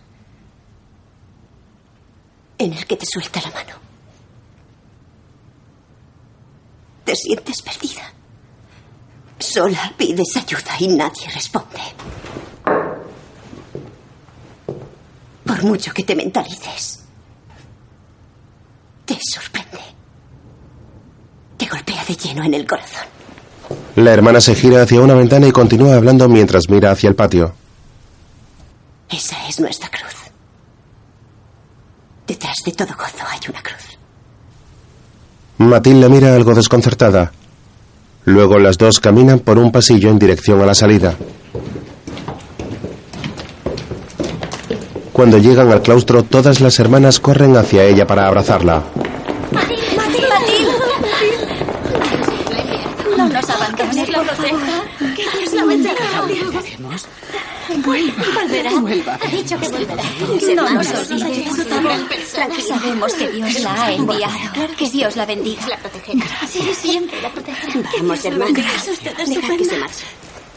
en el que te suelta la mano. Te sientes perdida. Sola pides ayuda y nadie responde. Por mucho que te mentalices, te sorprende. Te golpea de lleno en el corazón. La hermana se gira hacia una ventana y continúa hablando mientras mira hacia el patio. Esa es nuestra cruz. Detrás de todo gozo hay una cruz. Matilde mira algo desconcertada. Luego las dos caminan por un pasillo en dirección a la salida. Cuando llegan al claustro, todas las hermanas corren hacia ella para abrazarla. No nos abandones, la proteja. Que Dios la bendiga. Vuelva. Volverá. Vuelva. Ha dicho que volverá. No nos. Sabemos que Dios la ha enviado. Que Dios la bendiga. La protegerá. Sí, siempre la protegerá. Vamos, hermana. Es Dejad que se marche.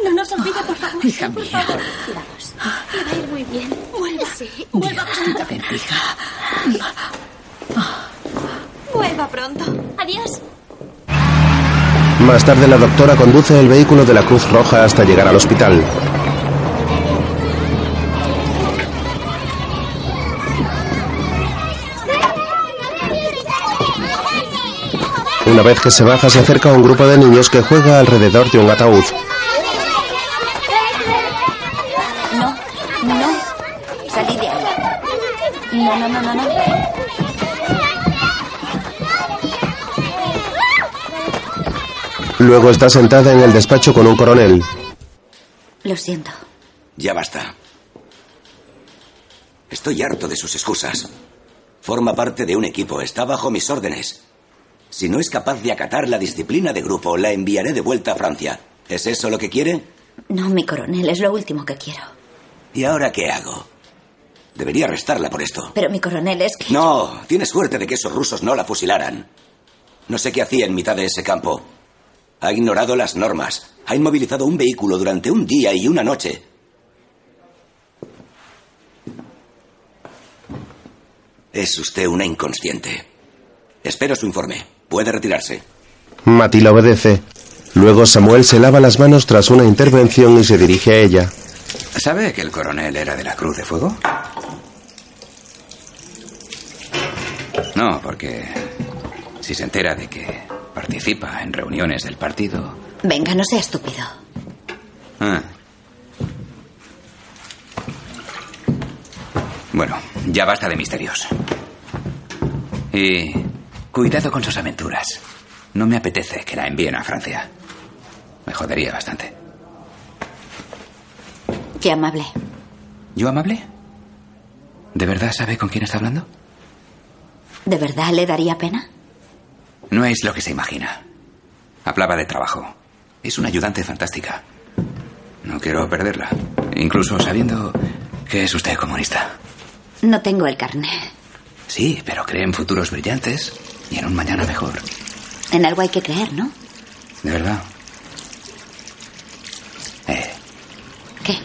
No nos olvide, por favor. Hija por mía. favor. Vamos. Le va a ir muy bien. Vuelva. Sí, vuelva Dios pronto. bendiga. Vuelva pronto. Adiós. Más tarde la doctora conduce el vehículo de la Cruz Roja hasta llegar al hospital. Una vez que se baja se acerca a un grupo de niños que juega alrededor de un ataúd. No, no, no, no, no. Luego está sentada en el despacho con un coronel. Lo siento. Ya basta. Estoy harto de sus excusas. Forma parte de un equipo, está bajo mis órdenes. Si no es capaz de acatar la disciplina de grupo, la enviaré de vuelta a Francia. ¿Es eso lo que quiere? No, mi coronel, es lo último que quiero. ¿Y ahora qué hago? Debería arrestarla por esto. Pero mi coronel es que... No, tiene suerte de que esos rusos no la fusilaran. No sé qué hacía en mitad de ese campo. Ha ignorado las normas. Ha inmovilizado un vehículo durante un día y una noche. Es usted una inconsciente. Espero su informe. Puede retirarse. Matilda obedece. Luego Samuel se lava las manos tras una intervención y se dirige a ella. ¿Sabe que el coronel era de la Cruz de Fuego? No, porque si se entera de que participa en reuniones del partido... Venga, no sea estúpido. Ah. Bueno, ya basta de misterios. Y cuidado con sus aventuras. No me apetece que la envíen a Francia. Me jodería bastante. Qué amable. ¿Yo amable? ¿De verdad sabe con quién está hablando? ¿De verdad le daría pena? No es lo que se imagina. Hablaba de trabajo. Es una ayudante fantástica. No quiero perderla. Incluso sabiendo que es usted comunista. No tengo el carné. Sí, pero cree en futuros brillantes y en un mañana mejor. En algo hay que creer, ¿no? De verdad. Eh, ¿Qué?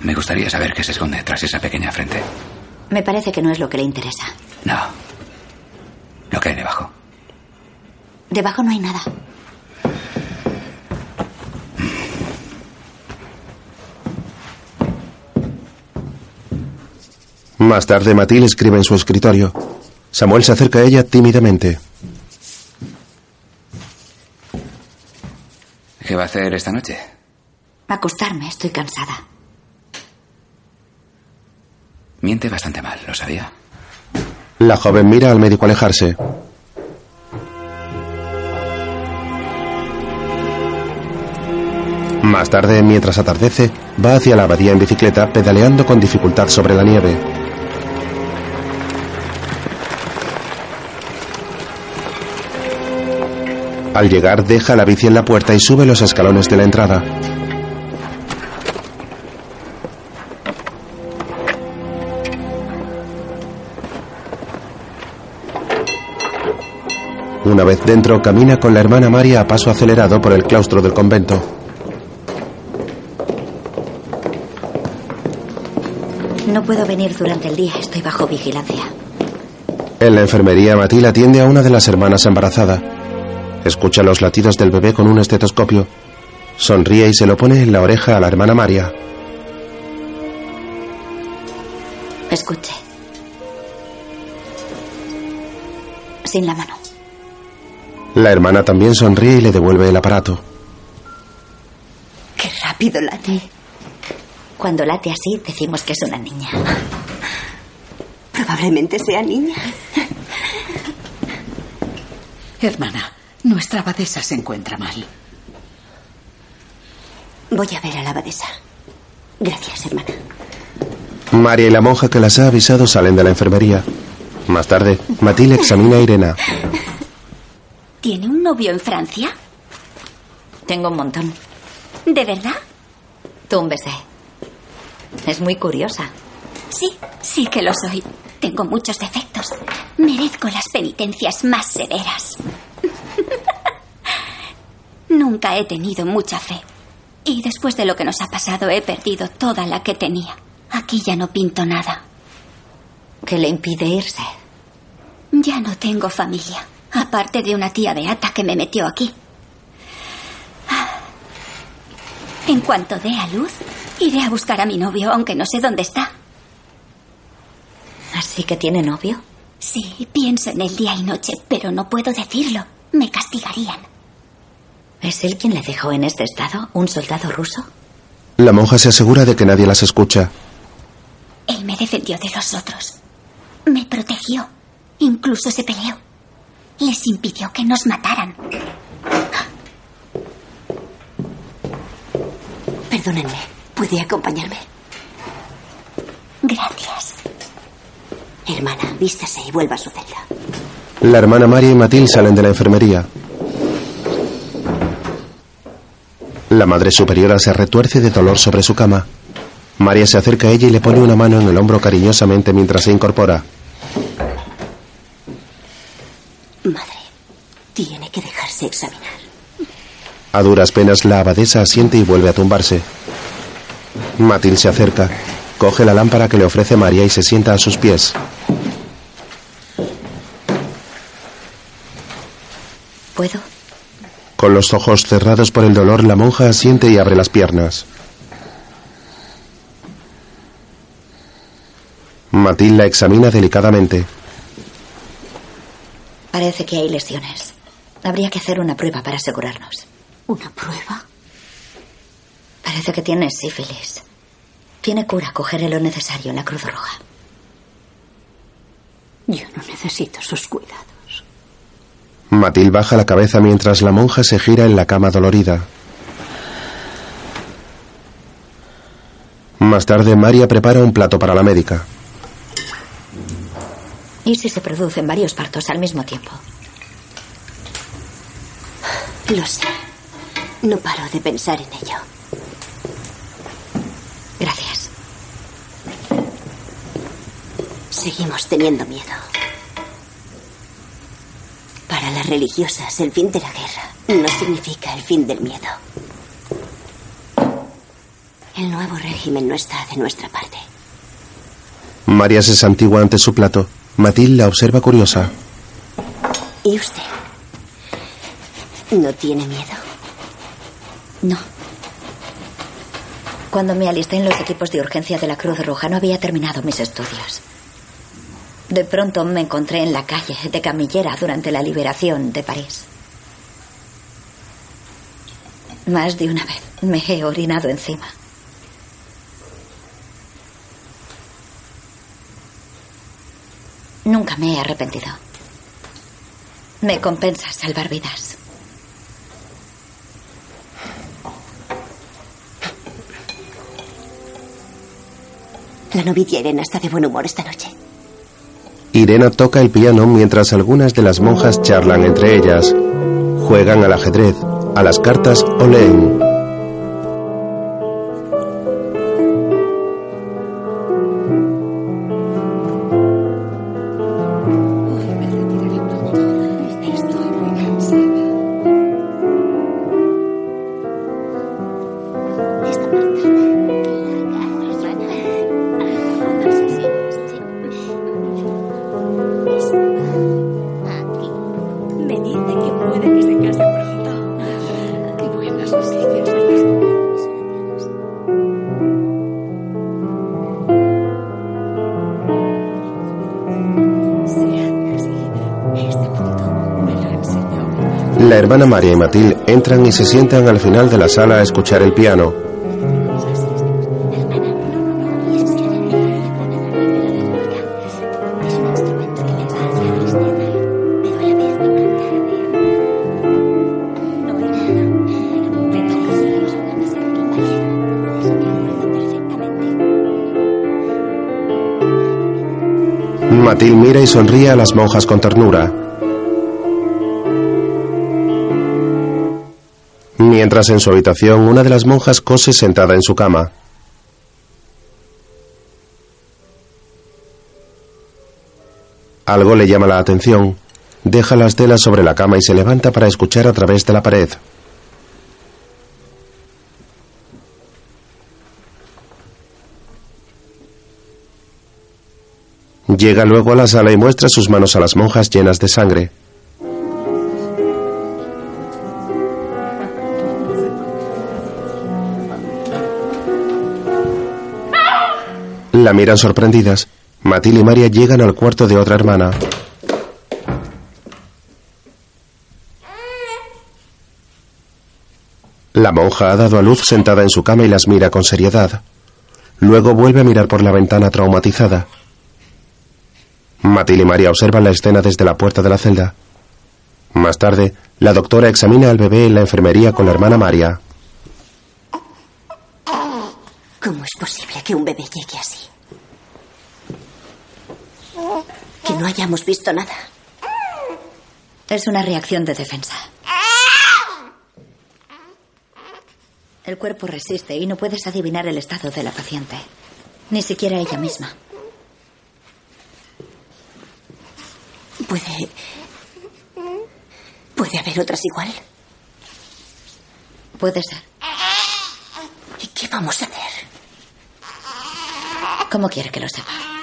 me gustaría saber qué se esconde tras esa pequeña frente. Me parece que no es lo que le interesa. No. Lo que hay debajo. Debajo no hay nada. Más tarde Matilde escribe en su escritorio. Samuel se acerca a ella tímidamente. ¿Qué va a hacer esta noche? Acostarme, estoy cansada. Miente bastante mal, ¿lo sabía? La joven mira al médico alejarse. Más tarde, mientras atardece, va hacia la abadía en bicicleta, pedaleando con dificultad sobre la nieve. Al llegar, deja la bici en la puerta y sube los escalones de la entrada. Una vez dentro, camina con la hermana María a paso acelerado por el claustro del convento. No puedo venir durante el día, estoy bajo vigilancia. En la enfermería, Matilde atiende a una de las hermanas embarazada. Escucha los latidos del bebé con un estetoscopio. Sonríe y se lo pone en la oreja a la hermana María. Escuche. Sin la mano. La hermana también sonríe y le devuelve el aparato. Qué rápido late. Cuando late así, decimos que es una niña. Probablemente sea niña. Hermana, nuestra abadesa se encuentra mal. Voy a ver a la abadesa. Gracias, hermana. María y la monja que las ha avisado salen de la enfermería. Más tarde, Matilde examina a Irena. ¿Tiene un novio en Francia? Tengo un montón. ¿De verdad? Túmbese. Es muy curiosa. Sí, sí que lo soy. Tengo muchos defectos. Merezco las penitencias más severas. Nunca he tenido mucha fe. Y después de lo que nos ha pasado he perdido toda la que tenía. Aquí ya no pinto nada. ¿Qué le impide irse? Ya no tengo familia, aparte de una tía beata que me metió aquí. En cuanto dé a luz, iré a buscar a mi novio, aunque no sé dónde está. ¿Así que tiene novio? Sí, pienso en él día y noche, pero no puedo decirlo. Me castigarían. ¿Es él quien le dejó en este estado? ¿Un soldado ruso? La monja se asegura de que nadie las escucha. Él me defendió de los otros. Me protegió. Incluso se peleó. Les impidió que nos mataran. Perdónenme. ¿Puede acompañarme? Gracias. Hermana, vístase y vuelva a su celda. La hermana María y Matil salen de la enfermería. La madre superiora se retuerce de dolor sobre su cama. María se acerca a ella y le pone una mano en el hombro cariñosamente mientras se incorpora. Madre, tiene que dejarse examinar. A duras penas la abadesa asiente y vuelve a tumbarse. Matil se acerca, coge la lámpara que le ofrece María y se sienta a sus pies. ¿Puedo? Con los ojos cerrados por el dolor, la monja asiente y abre las piernas. Matil la examina delicadamente. Parece que hay lesiones. Habría que hacer una prueba para asegurarnos. ¿Una prueba? Parece que tiene sífilis. Tiene cura. Cogeré lo necesario en la Cruz Roja. Yo no necesito sus cuidados. Matil baja la cabeza mientras la monja se gira en la cama dolorida. Más tarde, María prepara un plato para la médica. ¿Y si se producen varios partos al mismo tiempo? Lo sé. No paro de pensar en ello. Gracias. Seguimos teniendo miedo. Para las religiosas, el fin de la guerra no significa el fin del miedo. El nuevo régimen no está de nuestra parte. María se santigua ante su plato. Matil la observa curiosa. ¿Y usted? ¿No tiene miedo? No. Cuando me alisté en los equipos de urgencia de la Cruz Roja no había terminado mis estudios. De pronto me encontré en la calle de camillera durante la liberación de París. Más de una vez me he orinado encima. Nunca me he arrepentido. Me compensa salvar vidas. La novicia Irene está de buen humor esta noche. Irena toca el piano mientras algunas de las monjas charlan entre ellas. Juegan al ajedrez, a las cartas o leen. La hermana María y Matil entran y se sientan al final de la sala a escuchar el piano. Matil mira y sonríe a las monjas con ternura. Mientras en su habitación una de las monjas cose sentada en su cama. Algo le llama la atención. Deja las telas sobre la cama y se levanta para escuchar a través de la pared. Llega luego a la sala y muestra sus manos a las monjas llenas de sangre. La miran sorprendidas. Matil y María llegan al cuarto de otra hermana. La monja ha dado a luz sentada en su cama y las mira con seriedad. Luego vuelve a mirar por la ventana traumatizada. Matil y María observan la escena desde la puerta de la celda. Más tarde, la doctora examina al bebé en la enfermería con la hermana María. ¿Cómo es posible que un bebé llegue así? Que no hayamos visto nada. Es una reacción de defensa. El cuerpo resiste y no puedes adivinar el estado de la paciente. Ni siquiera ella misma. Puede. ¿Puede haber otras igual? Puede ser. ¿Y qué vamos a hacer? ¿Cómo quiere que lo sepa?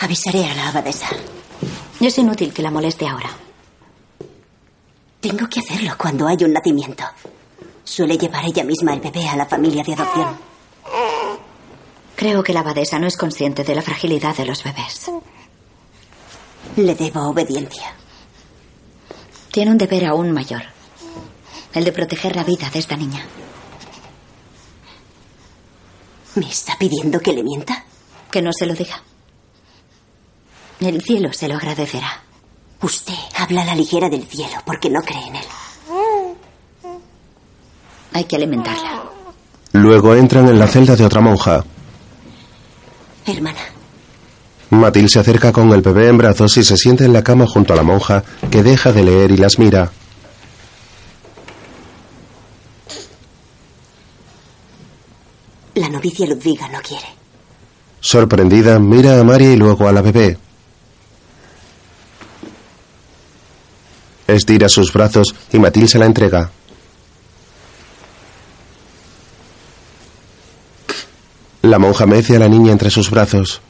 Avisaré a la abadesa. Es inútil que la moleste ahora. Tengo que hacerlo cuando hay un nacimiento. Suele llevar ella misma el bebé a la familia de adopción. Creo que la abadesa no es consciente de la fragilidad de los bebés. Le debo obediencia. Tiene un deber aún mayor. El de proteger la vida de esta niña. ¿Me está pidiendo que le mienta? Que no se lo diga. El cielo se lo agradecerá. Usted habla a la ligera del cielo porque no cree en él. Hay que alimentarla. Luego entran en la celda de otra monja. Hermana, Matil se acerca con el bebé en brazos y se sienta en la cama junto a la monja, que deja de leer y las mira. la novicia Ludviga no quiere. Sorprendida, mira a María y luego a la bebé. Estira sus brazos y Matil se la entrega. La monja mece a la niña entre sus brazos.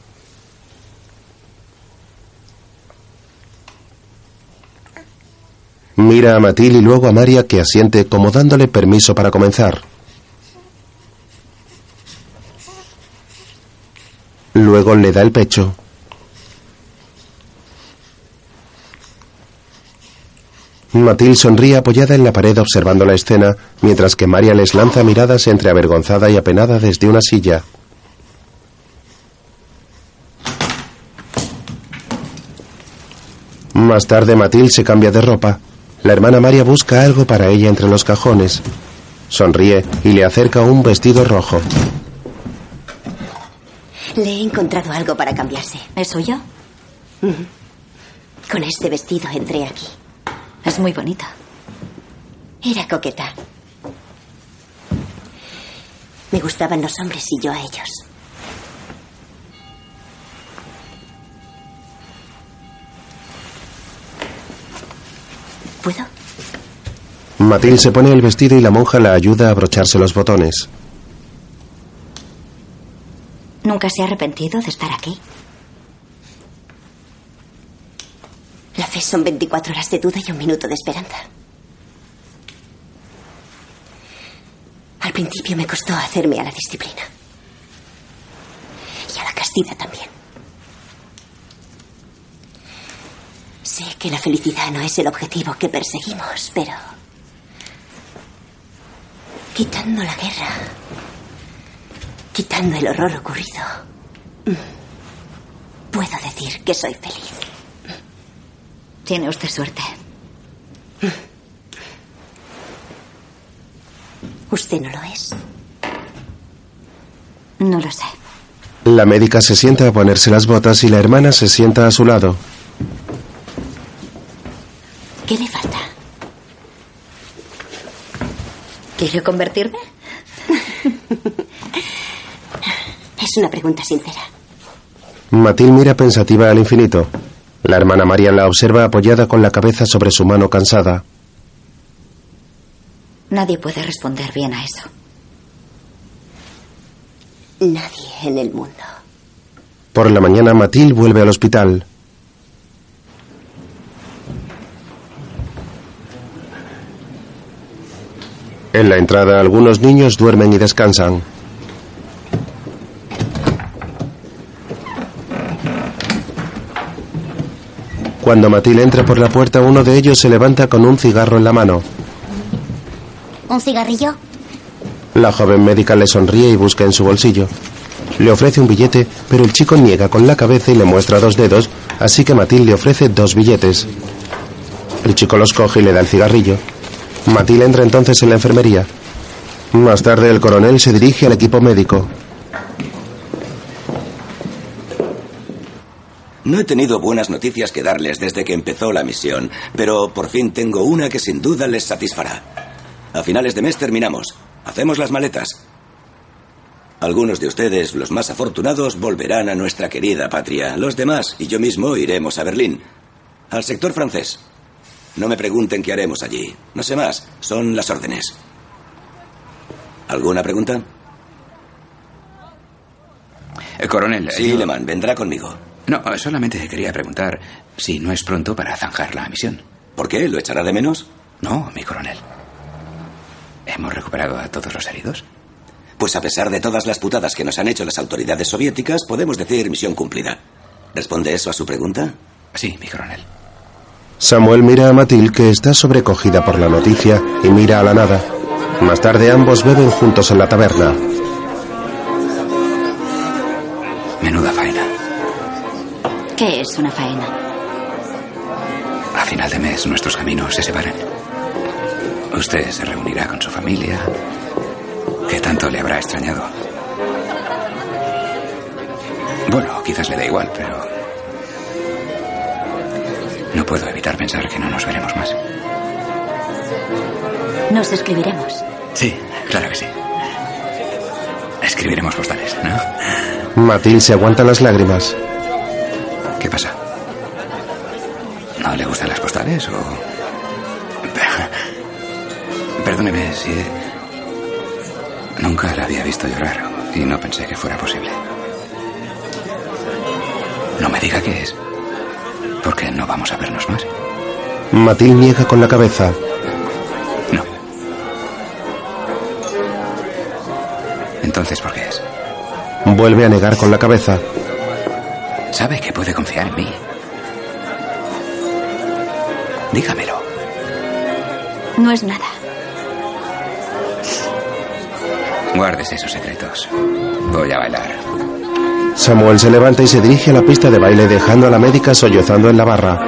Mira a Matil y luego a María que asiente como dándole permiso para comenzar. Luego le da el pecho. Matil sonríe apoyada en la pared observando la escena, mientras que María les lanza miradas entre avergonzada y apenada desde una silla. Más tarde Matil se cambia de ropa. La hermana María busca algo para ella entre los cajones. Sonríe y le acerca un vestido rojo. Le he encontrado algo para cambiarse. ¿Es suyo? Ujú. Con este vestido entré aquí. Es muy bonita. Era coqueta. Me gustaban los hombres y yo a ellos. ¿Puedo? Matil se pone el vestido y la monja la ayuda a abrocharse los botones. ¿Nunca se ha arrepentido de estar aquí? La fe son 24 horas de duda y un minuto de esperanza. Al principio me costó hacerme a la disciplina. Y a la castidad también. Sé que la felicidad no es el objetivo que perseguimos, pero... Quitando la guerra, quitando el horror ocurrido, mm, puedo decir que soy feliz. Tiene usted suerte. ¿Usted no lo es? No lo sé. La médica se sienta a ponerse las botas y la hermana se sienta a su lado. ¿Qué le falta? ¿Quiere convertirme? Es una pregunta sincera. Matil mira pensativa al infinito. La hermana Marian la observa apoyada con la cabeza sobre su mano cansada. Nadie puede responder bien a eso. Nadie en el mundo. Por la mañana Matil vuelve al hospital. En la entrada algunos niños duermen y descansan. Cuando Matil entra por la puerta, uno de ellos se levanta con un cigarro en la mano. ¿Un cigarrillo? La joven médica le sonríe y busca en su bolsillo. Le ofrece un billete, pero el chico niega con la cabeza y le muestra dos dedos, así que Matil le ofrece dos billetes. El chico los coge y le da el cigarrillo. Matil entra entonces en la enfermería. Más tarde el coronel se dirige al equipo médico. No he tenido buenas noticias que darles desde que empezó la misión, pero por fin tengo una que sin duda les satisfará. A finales de mes terminamos. Hacemos las maletas. Algunos de ustedes, los más afortunados, volverán a nuestra querida patria. Los demás y yo mismo iremos a Berlín, al sector francés. No me pregunten qué haremos allí. No sé más. Son las órdenes. ¿Alguna pregunta? El coronel. Sí, yo- Leman, vendrá conmigo. No, solamente quería preguntar si no es pronto para zanjar la misión. ¿Por qué? ¿Lo echará de menos? No, mi coronel. ¿Hemos recuperado a todos los heridos? Pues a pesar de todas las putadas que nos han hecho las autoridades soviéticas, podemos decir misión cumplida. ¿Responde eso a su pregunta? Sí, mi coronel. Samuel mira a Matil, que está sobrecogida por la noticia, y mira a la nada. Más tarde ambos beben juntos en la taberna. ¿Qué es una faena? A final de mes nuestros caminos se separan. Usted se reunirá con su familia, que tanto le habrá extrañado. Bueno, quizás le da igual, pero... No puedo evitar pensar que no nos veremos más. Nos escribiremos. Sí, claro que sí. Escribiremos postales, ¿no? Matil se aguanta las lágrimas. ¿Qué pasa? ¿No le gustan las postales o...? Perdóneme si... Nunca la había visto llorar y no pensé que fuera posible. No me diga qué es. Porque no vamos a vernos más. Matil niega con la cabeza. Entonces, ¿por qué es? Vuelve a negar con la cabeza. Sabe que puede confiar en mí. Dígamelo. No es nada. Guárdese sus secretos. Voy a bailar. Samuel se levanta y se dirige a la pista de baile dejando a la médica sollozando en la barra.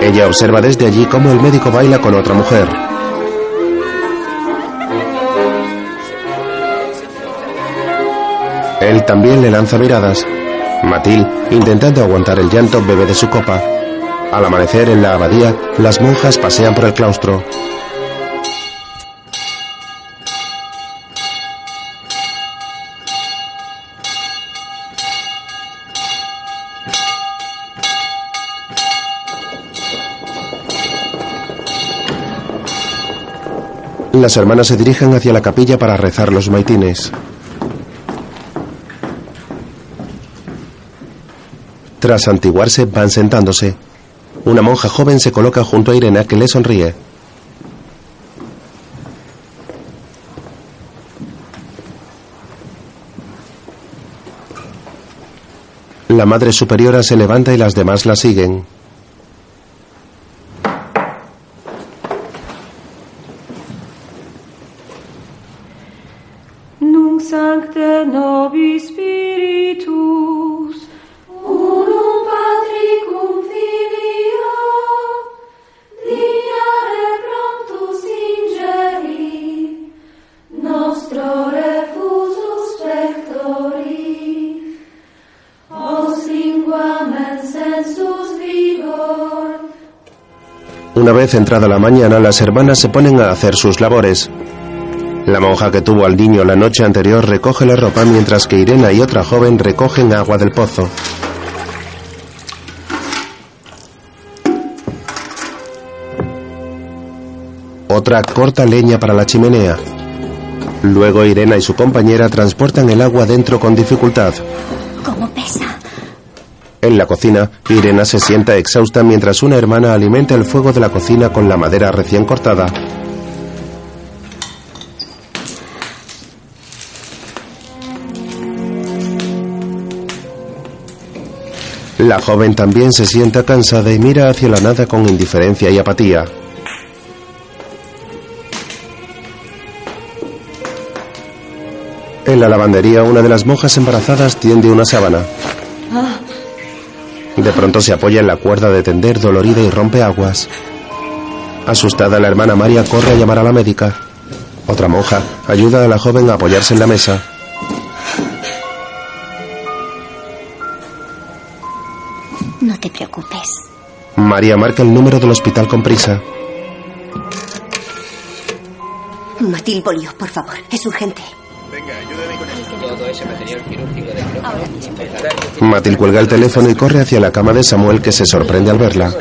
Ella observa desde allí cómo el médico baila con otra mujer. Él también le lanza miradas. Matil, intentando aguantar el llanto, bebe de su copa. Al amanecer en la abadía, las monjas pasean por el claustro. Las hermanas se dirigen hacia la capilla para rezar los maitines. Tras santiguarse, van sentándose. Una monja joven se coloca junto a Irena que le sonríe. La madre superiora se levanta y las demás la siguen. Nunc sancte nobis spiritus Una vez entrada la mañana, las hermanas se ponen a hacer sus labores. La monja que tuvo al niño la noche anterior recoge la ropa mientras que Irena y otra joven recogen agua del pozo. Otra corta leña para la chimenea. Luego Irena y su compañera transportan el agua dentro con dificultad. En la cocina, Irena se sienta exhausta mientras una hermana alimenta el fuego de la cocina con la madera recién cortada. La joven también se sienta cansada y mira hacia la nada con indiferencia y apatía. En la lavandería, una de las monjas embarazadas tiende una sábana. De pronto se apoya en la cuerda de tender dolorida y rompe aguas. Asustada, la hermana María corre a llamar a la médica. Otra monja ayuda a la joven a apoyarse en la mesa. No te preocupes. María marca el número del hospital con prisa. Matil Bolio, por favor. Es urgente. Todo ese material quirúrgico de Ahora. Matil cuelga el teléfono y corre hacia la cama de Samuel que se sorprende al verla.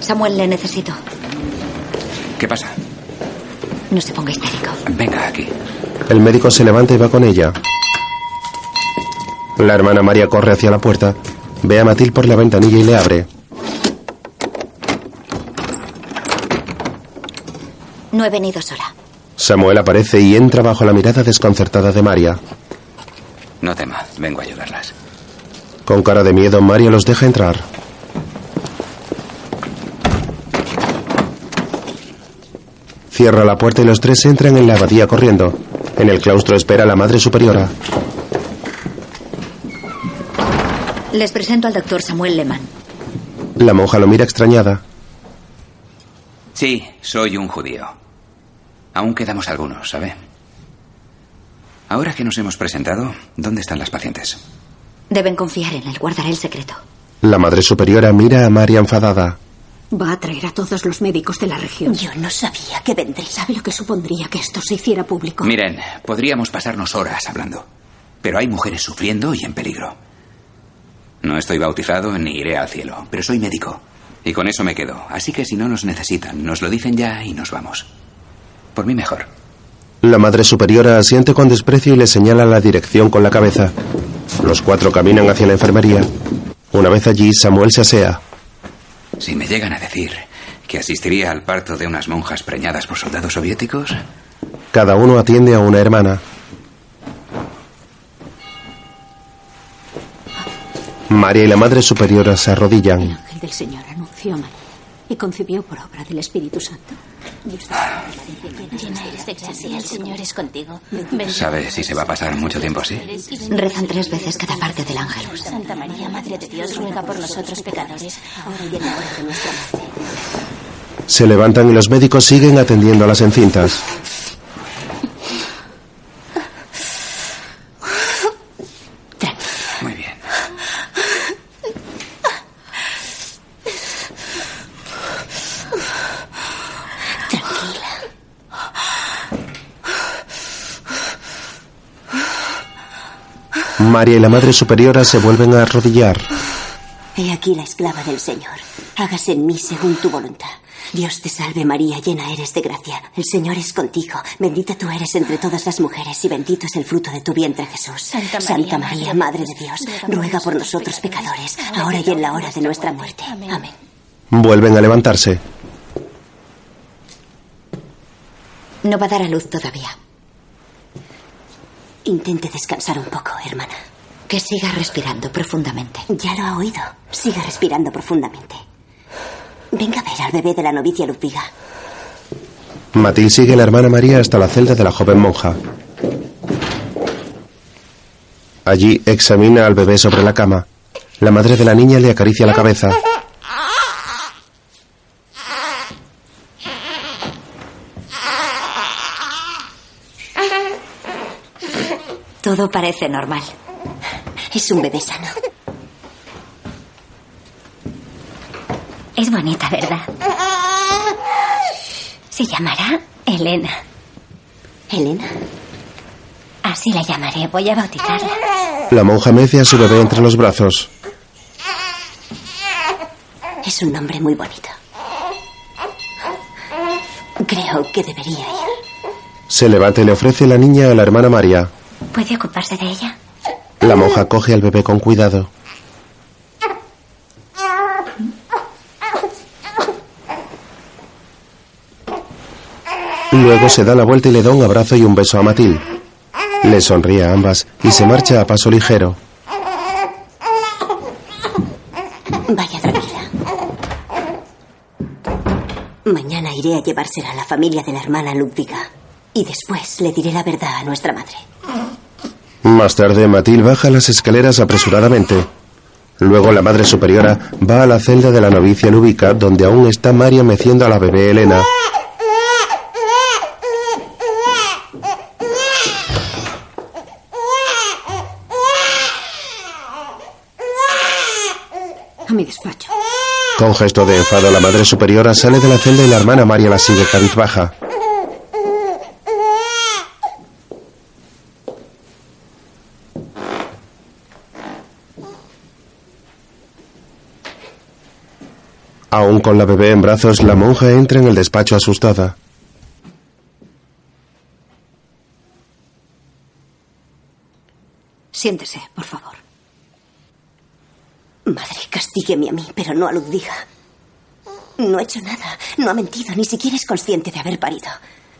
Samuel, le necesito. ¿Qué pasa? No se ponga histérico. Venga aquí. El médico se levanta y va con ella. La hermana María corre hacia la puerta. Ve a Matil por la ventanilla y le abre. No he venido sola. Samuel aparece y entra bajo la mirada desconcertada de María. No tema, vengo a ayudarlas. Con cara de miedo, María los deja entrar. Cierra la puerta y los tres entran en la abadía corriendo. En el claustro espera la madre superiora. Les presento al doctor Samuel Lehmann. La monja lo mira extrañada. Sí, soy un judío. Aún quedamos algunos, ¿sabe? Ahora que nos hemos presentado, ¿dónde están las pacientes? Deben confiar en él, guardaré el secreto. La madre superiora mira a María enfadada. Va a traer a todos los médicos de la región. Yo no sabía que vendría. ¿Sabe lo que supondría que esto se hiciera público? Miren, podríamos pasarnos horas hablando, pero hay mujeres sufriendo y en peligro. No estoy bautizado ni iré al cielo, pero soy médico. Y con eso me quedo. Así que si no nos necesitan, nos lo dicen ya y nos vamos. Por mí mejor. La madre superiora asiente con desprecio y le señala la dirección con la cabeza. Los cuatro caminan hacia la enfermería. Una vez allí, Samuel se asea. Si me llegan a decir que asistiría al parto de unas monjas preñadas por soldados soviéticos, Cada uno atiende a una hermana. María y la madre superiora se arrodillan. El ángel del Señor anunció a María y concibió por obra del Espíritu Santo. Llena eres de gracia, el Señor es contigo. Bendita ¿sabe si se va a pasar mucho tiempo así? Rezan tres veces cada parte del ángelus. Santa María, Madre de Dios, ruega por nosotros pecadores, ahora y en la hora de nuestra muerte. Se levantan y los médicos siguen atendiendo a las encintas. María y la madre superiora se vuelven a arrodillar. He aquí la esclava del Señor. Hágase en mí según tu voluntad. Dios te salve María, llena eres de gracia. El Señor es contigo. Bendita tú eres entre todas las mujeres y bendito es el fruto de tu vientre Jesús. Santa María, Madre de Dios, ruega por nosotros pecadores, ahora y en la hora de nuestra muerte. Amén. Vuelven a levantarse. No va a dar a luz todavía. Intente descansar un poco, hermana. Que siga respirando profundamente. Ya lo ha oído. Siga respirando profundamente. Venga a ver al bebé de la novicia Ludviga. Matil sigue a la hermana María hasta la celda de la joven monja. Allí examina al bebé sobre la cama. La madre de la niña le acaricia la cabeza. Todo parece normal. Es un bebé sano. Es bonita, ¿verdad? Se llamará Elena. ¿Elena? Así la llamaré. Voy a bautizarla. La monja mece a su bebé entre los brazos. Es un nombre muy bonito. Creo que debería ir. Se levanta y le ofrece la niña a la hermana María. ¿Puede ocuparse de ella? La monja coge al bebé con cuidado. Luego se da la vuelta y le da un abrazo y un beso a Matilde. Le sonríe a ambas y se marcha a paso ligero. Vaya tranquila. Mañana iré a llevársela a la familia de la hermana Ludviga. Y después le diré la verdad a nuestra madre. Más tarde, Matilde baja las escaleras apresuradamente. Luego la madre superiora va a la celda de la novicia Lubica, donde aún está María meciendo a la bebé Elena. A mi despacho. Con gesto de enfado, la madre superiora sale de la celda y la hermana María la sigue cabizbaja. Aún con la bebé en brazos, la monja entra en el despacho asustada. Siéntese, por favor. Madre, castígueme a mí, pero no a Ludviga. No ha hecho nada. No ha mentido. Ni siquiera es consciente de haber parido.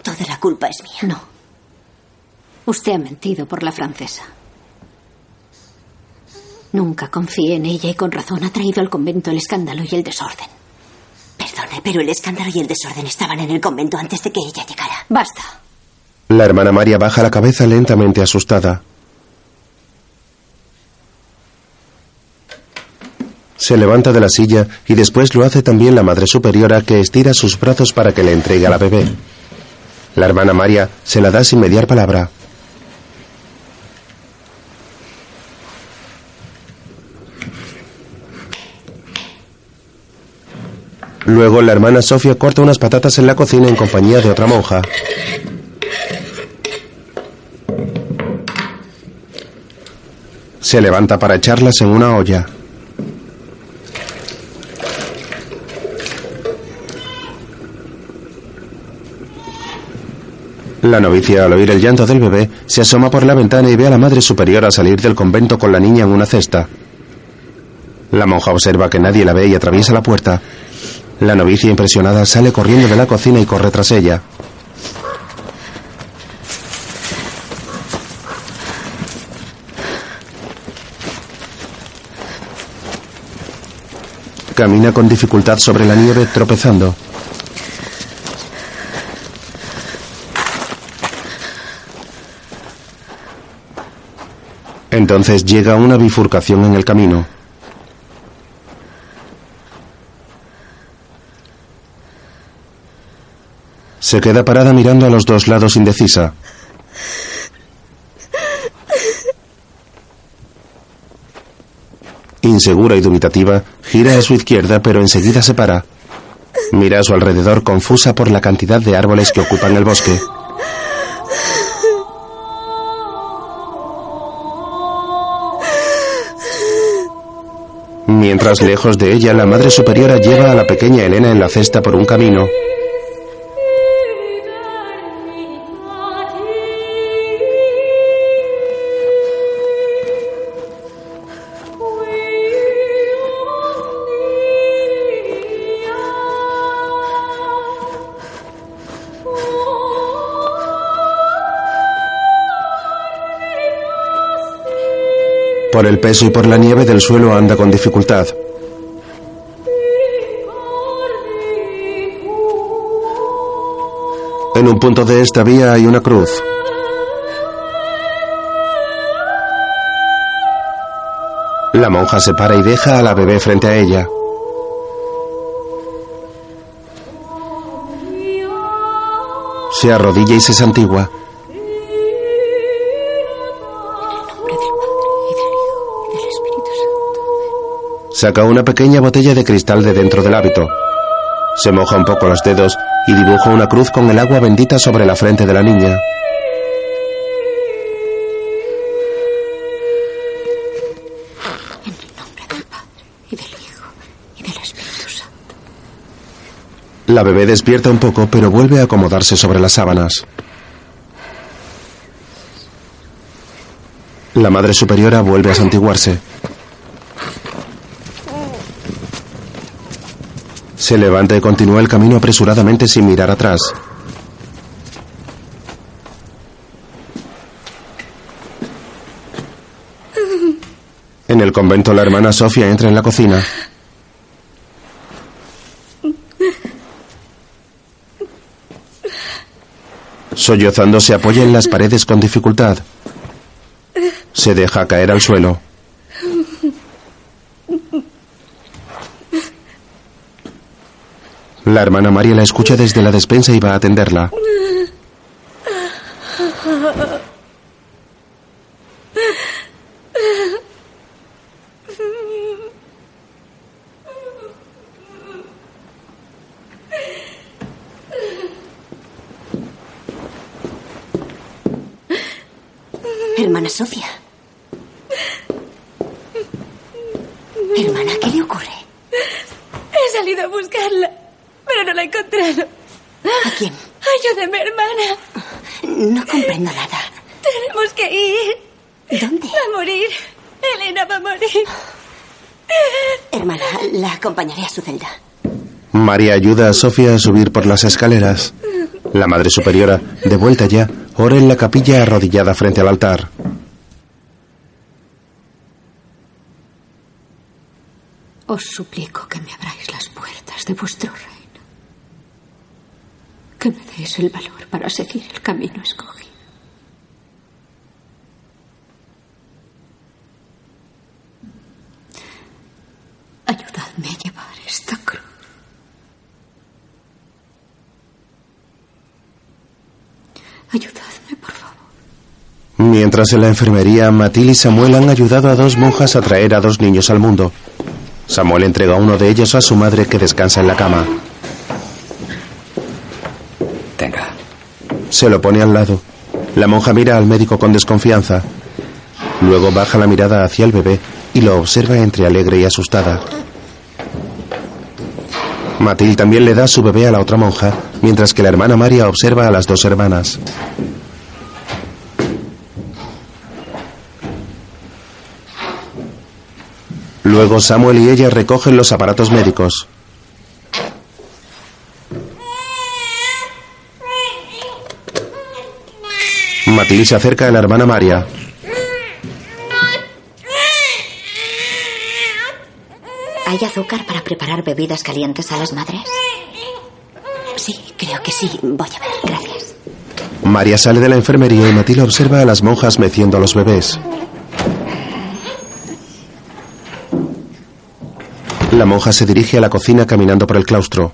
Toda la culpa es mía. No. Usted ha mentido por la francesa. Nunca confié en ella y con razón ha traído al convento el escándalo y el desorden. Perdone, pero el escándalo y el desorden estaban en el convento antes de que ella llegara. Basta. La hermana María baja la cabeza lentamente asustada. Se levanta de la silla y después lo hace también la madre superiora que estira sus brazos para que le entregue a la bebé. La hermana María se la da sin mediar palabra. Luego la hermana Sofía corta unas patatas en la cocina en compañía de otra monja. Se levanta para echarlas en una olla. La novicia, al oír el llanto del bebé, se asoma por la ventana y ve a la madre superiora salir del convento con la niña en una cesta. La monja observa que nadie la ve y atraviesa la puerta. La novicia, impresionada, sale corriendo de la cocina y corre tras ella. Camina con dificultad sobre la nieve, tropezando. Entonces llega una bifurcación en el camino. Se queda parada mirando a los dos lados indecisa. Insegura y dubitativa, gira a su izquierda pero enseguida se para. Mira a su alrededor confusa por la cantidad de árboles que ocupan el bosque. Mientras lejos de ella la madre superiora lleva a la pequeña Elena en la cesta por un camino. Por el peso y por la nieve del suelo anda con dificultad. En un punto de esta vía hay una cruz. La monja se para y deja a la bebé frente a ella. Se arrodilla y se santigua. Saca una pequeña botella de cristal de dentro del hábito. Se moja un poco los dedos y dibuja una cruz con el agua bendita sobre la frente de la niña. En el nombre del Padre, y del Hijo, y del Espíritu Santo. La bebé despierta un poco, pero vuelve a acomodarse sobre las sábanas. La madre superiora vuelve a santiguarse. Se levanta y continúa el camino apresuradamente sin mirar atrás. En el convento la hermana Sofía entra en la cocina. Sollozando se apoya en las paredes con dificultad. Se deja caer al suelo. La hermana María la escucha desde la despensa y va a atenderla. Hermana Sofía. Hermana, ¿qué le ocurre? He salido a buscarla, pero no la he encontrado. ¿A quién? Ayúdeme, hermana. No comprendo nada. Tenemos que ir. ¿Dónde? Va a morir. Elena va a morir. Hermana, la acompañaré a su celda. María ayuda a Sofía a subir por las escaleras. La Madre Superiora, de vuelta ya, ora en la capilla arrodillada frente al altar. Os suplico que me abráis las puertas de vuestro reino. Que me deis el valor para seguir el camino escogido. Ayudadme a llevar esta Ayudadme, por favor. Mientras en la enfermería, Matil y Samuel han ayudado a dos monjas a traer a dos niños al mundo. Samuel entrega uno de ellos a su madre que descansa en la cama. Tenga. Se lo pone al lado. La monja mira al médico con desconfianza. Luego baja la mirada hacia el bebé y lo observa entre alegre y asustada. Matil también le da su bebé a la otra monja, mientras que la hermana María observa a las dos hermanas. Luego Samuel y ella recogen los aparatos médicos. Matil se acerca a la hermana María. ¿Hay azúcar para preparar bebidas calientes a las madres? Sí, creo que sí. Voy a ver, gracias. María sale de la enfermería y Matil observa a las monjas meciendo a los bebés. La monja se dirige a la cocina caminando por el claustro.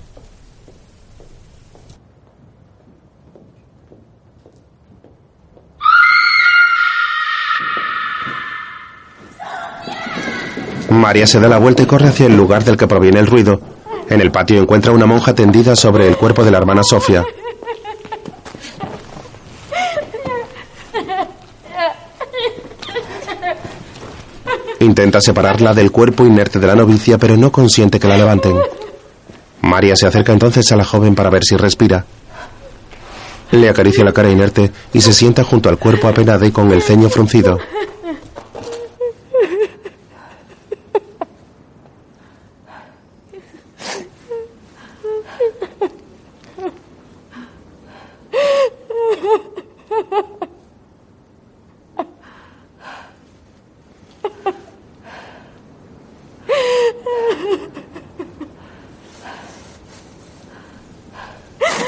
María se da la vuelta y corre hacia el lugar del que proviene el ruido. En el patio encuentra una monja tendida sobre el cuerpo de la hermana Sofía. Intenta separarla del cuerpo inerte de la novicia, pero no consiente que la levanten. María se acerca entonces a la joven para ver si respira. Le acaricia la cara inerte y se sienta junto al cuerpo apenada y con el ceño fruncido.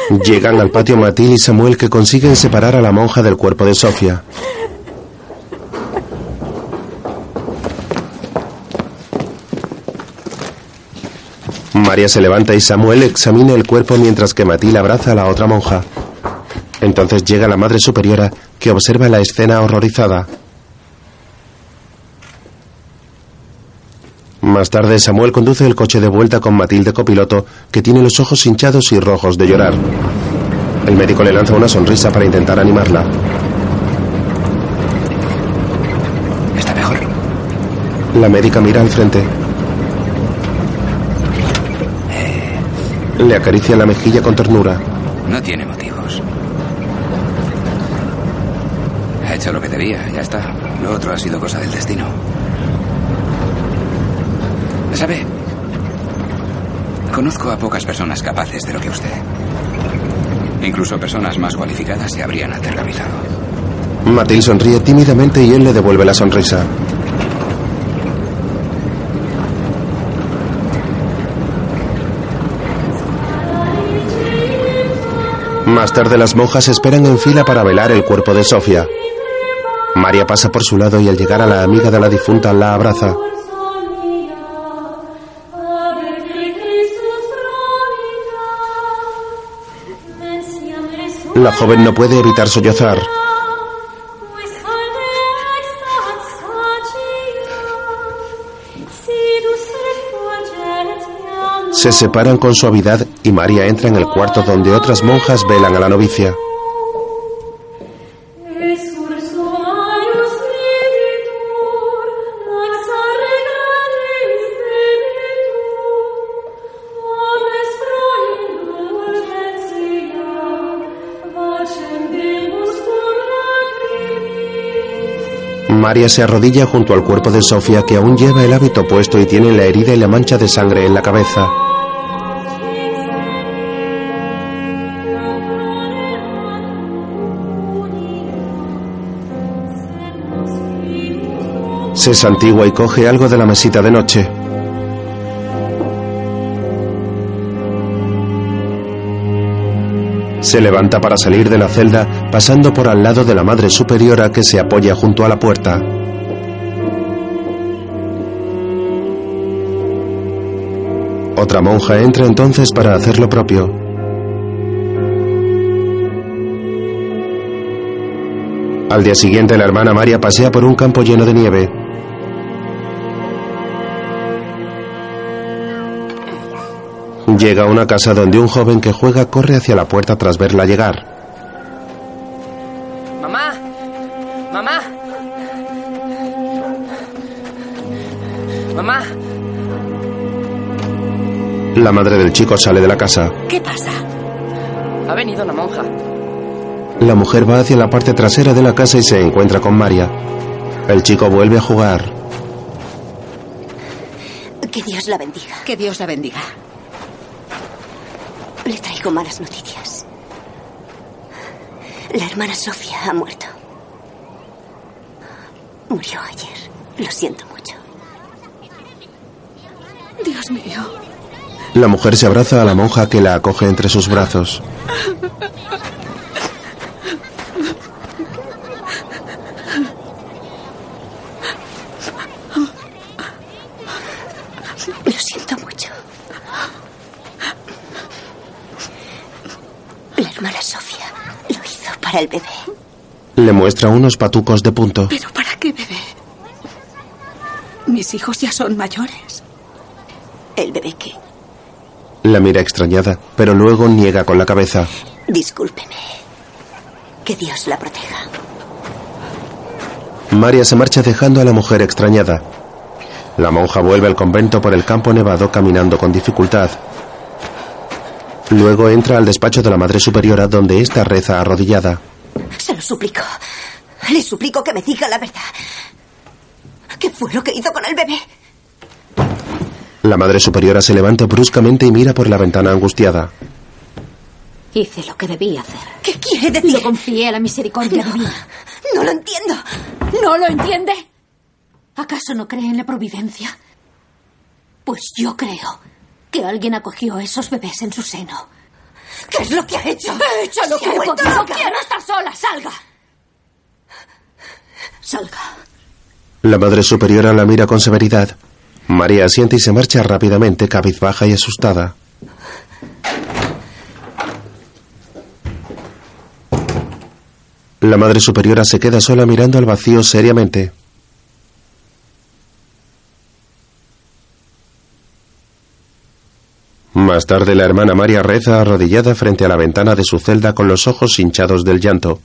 Llegan al patio Matil y Samuel que consiguen separar a la monja del cuerpo de Sofía. María se levanta y Samuel examina el cuerpo mientras que Matil abraza a la otra monja. Entonces llega la madre superiora que observa la escena horrorizada. Más tarde, Samuel conduce el coche de vuelta con Matilde copiloto, que tiene los ojos hinchados y rojos de llorar. El médico le lanza una sonrisa para intentar animarla. ¿Está mejor? La médica mira al frente. Le acaricia la mejilla con ternura. No tiene motivos. Ha hecho lo que debía, ya está. Lo otro ha sido cosa del destino. ¿Sabe? Conozco a pocas personas capaces de lo que usted. Incluso personas más cualificadas se habrían aterrorizado. Matil sonríe tímidamente y él le devuelve la sonrisa. Más tarde las monjas esperan en fila para velar el cuerpo de Sofía. María pasa por su lado y al llegar a la amiga de la difunta la abraza. La joven no puede evitar sollozar. Se separan con suavidad y María entra en el cuarto donde otras monjas velan a la novicia. María se arrodilla junto al cuerpo de Sofía que aún lleva el hábito puesto y tiene la herida y la mancha de sangre en la cabeza. Se santigua y coge algo de la mesita de noche. Se levanta para salir de la celda, pasando por al lado de la madre superiora que se apoya junto a la puerta. Otra monja entra entonces para hacer lo propio. Al día siguiente la hermana María pasea por un campo lleno de nieve. Llega a una casa donde un joven que juega corre hacia la puerta tras verla llegar. La madre del chico sale de la casa. ¿Qué pasa? Ha venido la monja. La mujer va hacia la parte trasera de la casa y se encuentra con María. El chico vuelve a jugar. Que Dios la bendiga. Que Dios la bendiga. Le traigo malas noticias. La hermana Sofía ha muerto. Murió ayer. Lo siento mucho. Dios mío. La mujer se abraza a la monja que la acoge entre sus brazos. Lo siento mucho. La hermana Sofía lo hizo para el bebé. Le muestra unos patucos de punto. ¿Pero para qué bebé? Mis hijos ya son mayores. El bebé que... La mira extrañada, pero luego niega con la cabeza. Discúlpeme. Que Dios la proteja. María se marcha dejando a la mujer extrañada. La monja vuelve al convento por el campo nevado caminando con dificultad. Luego entra al despacho de la Madre Superiora donde ésta reza arrodillada. Se lo suplico. Le suplico que me diga la verdad. ¿Qué fue lo que hizo con el bebé? La Madre Superiora se levanta bruscamente y mira por la ventana angustiada. Hice lo que debía hacer. ¿Qué quiere decir? Lo confié a la misericordia No. divina. No lo entiendo. ¿No lo entiende? ¿Acaso no cree en la providencia? Pues yo creo que alguien acogió a esos bebés en su seno. ¿Qué es lo que ha hecho? He hecho lo Se que ha he podido. loca. Quiero estar sola. Salga. Salga. La Madre Superiora la mira con severidad. María asiente y se marcha rápidamente, cabizbaja y asustada. La Madre Superiora se queda sola mirando al vacío seriamente. Más tarde la hermana María reza arrodillada frente a la ventana de su celda con los ojos hinchados del llanto.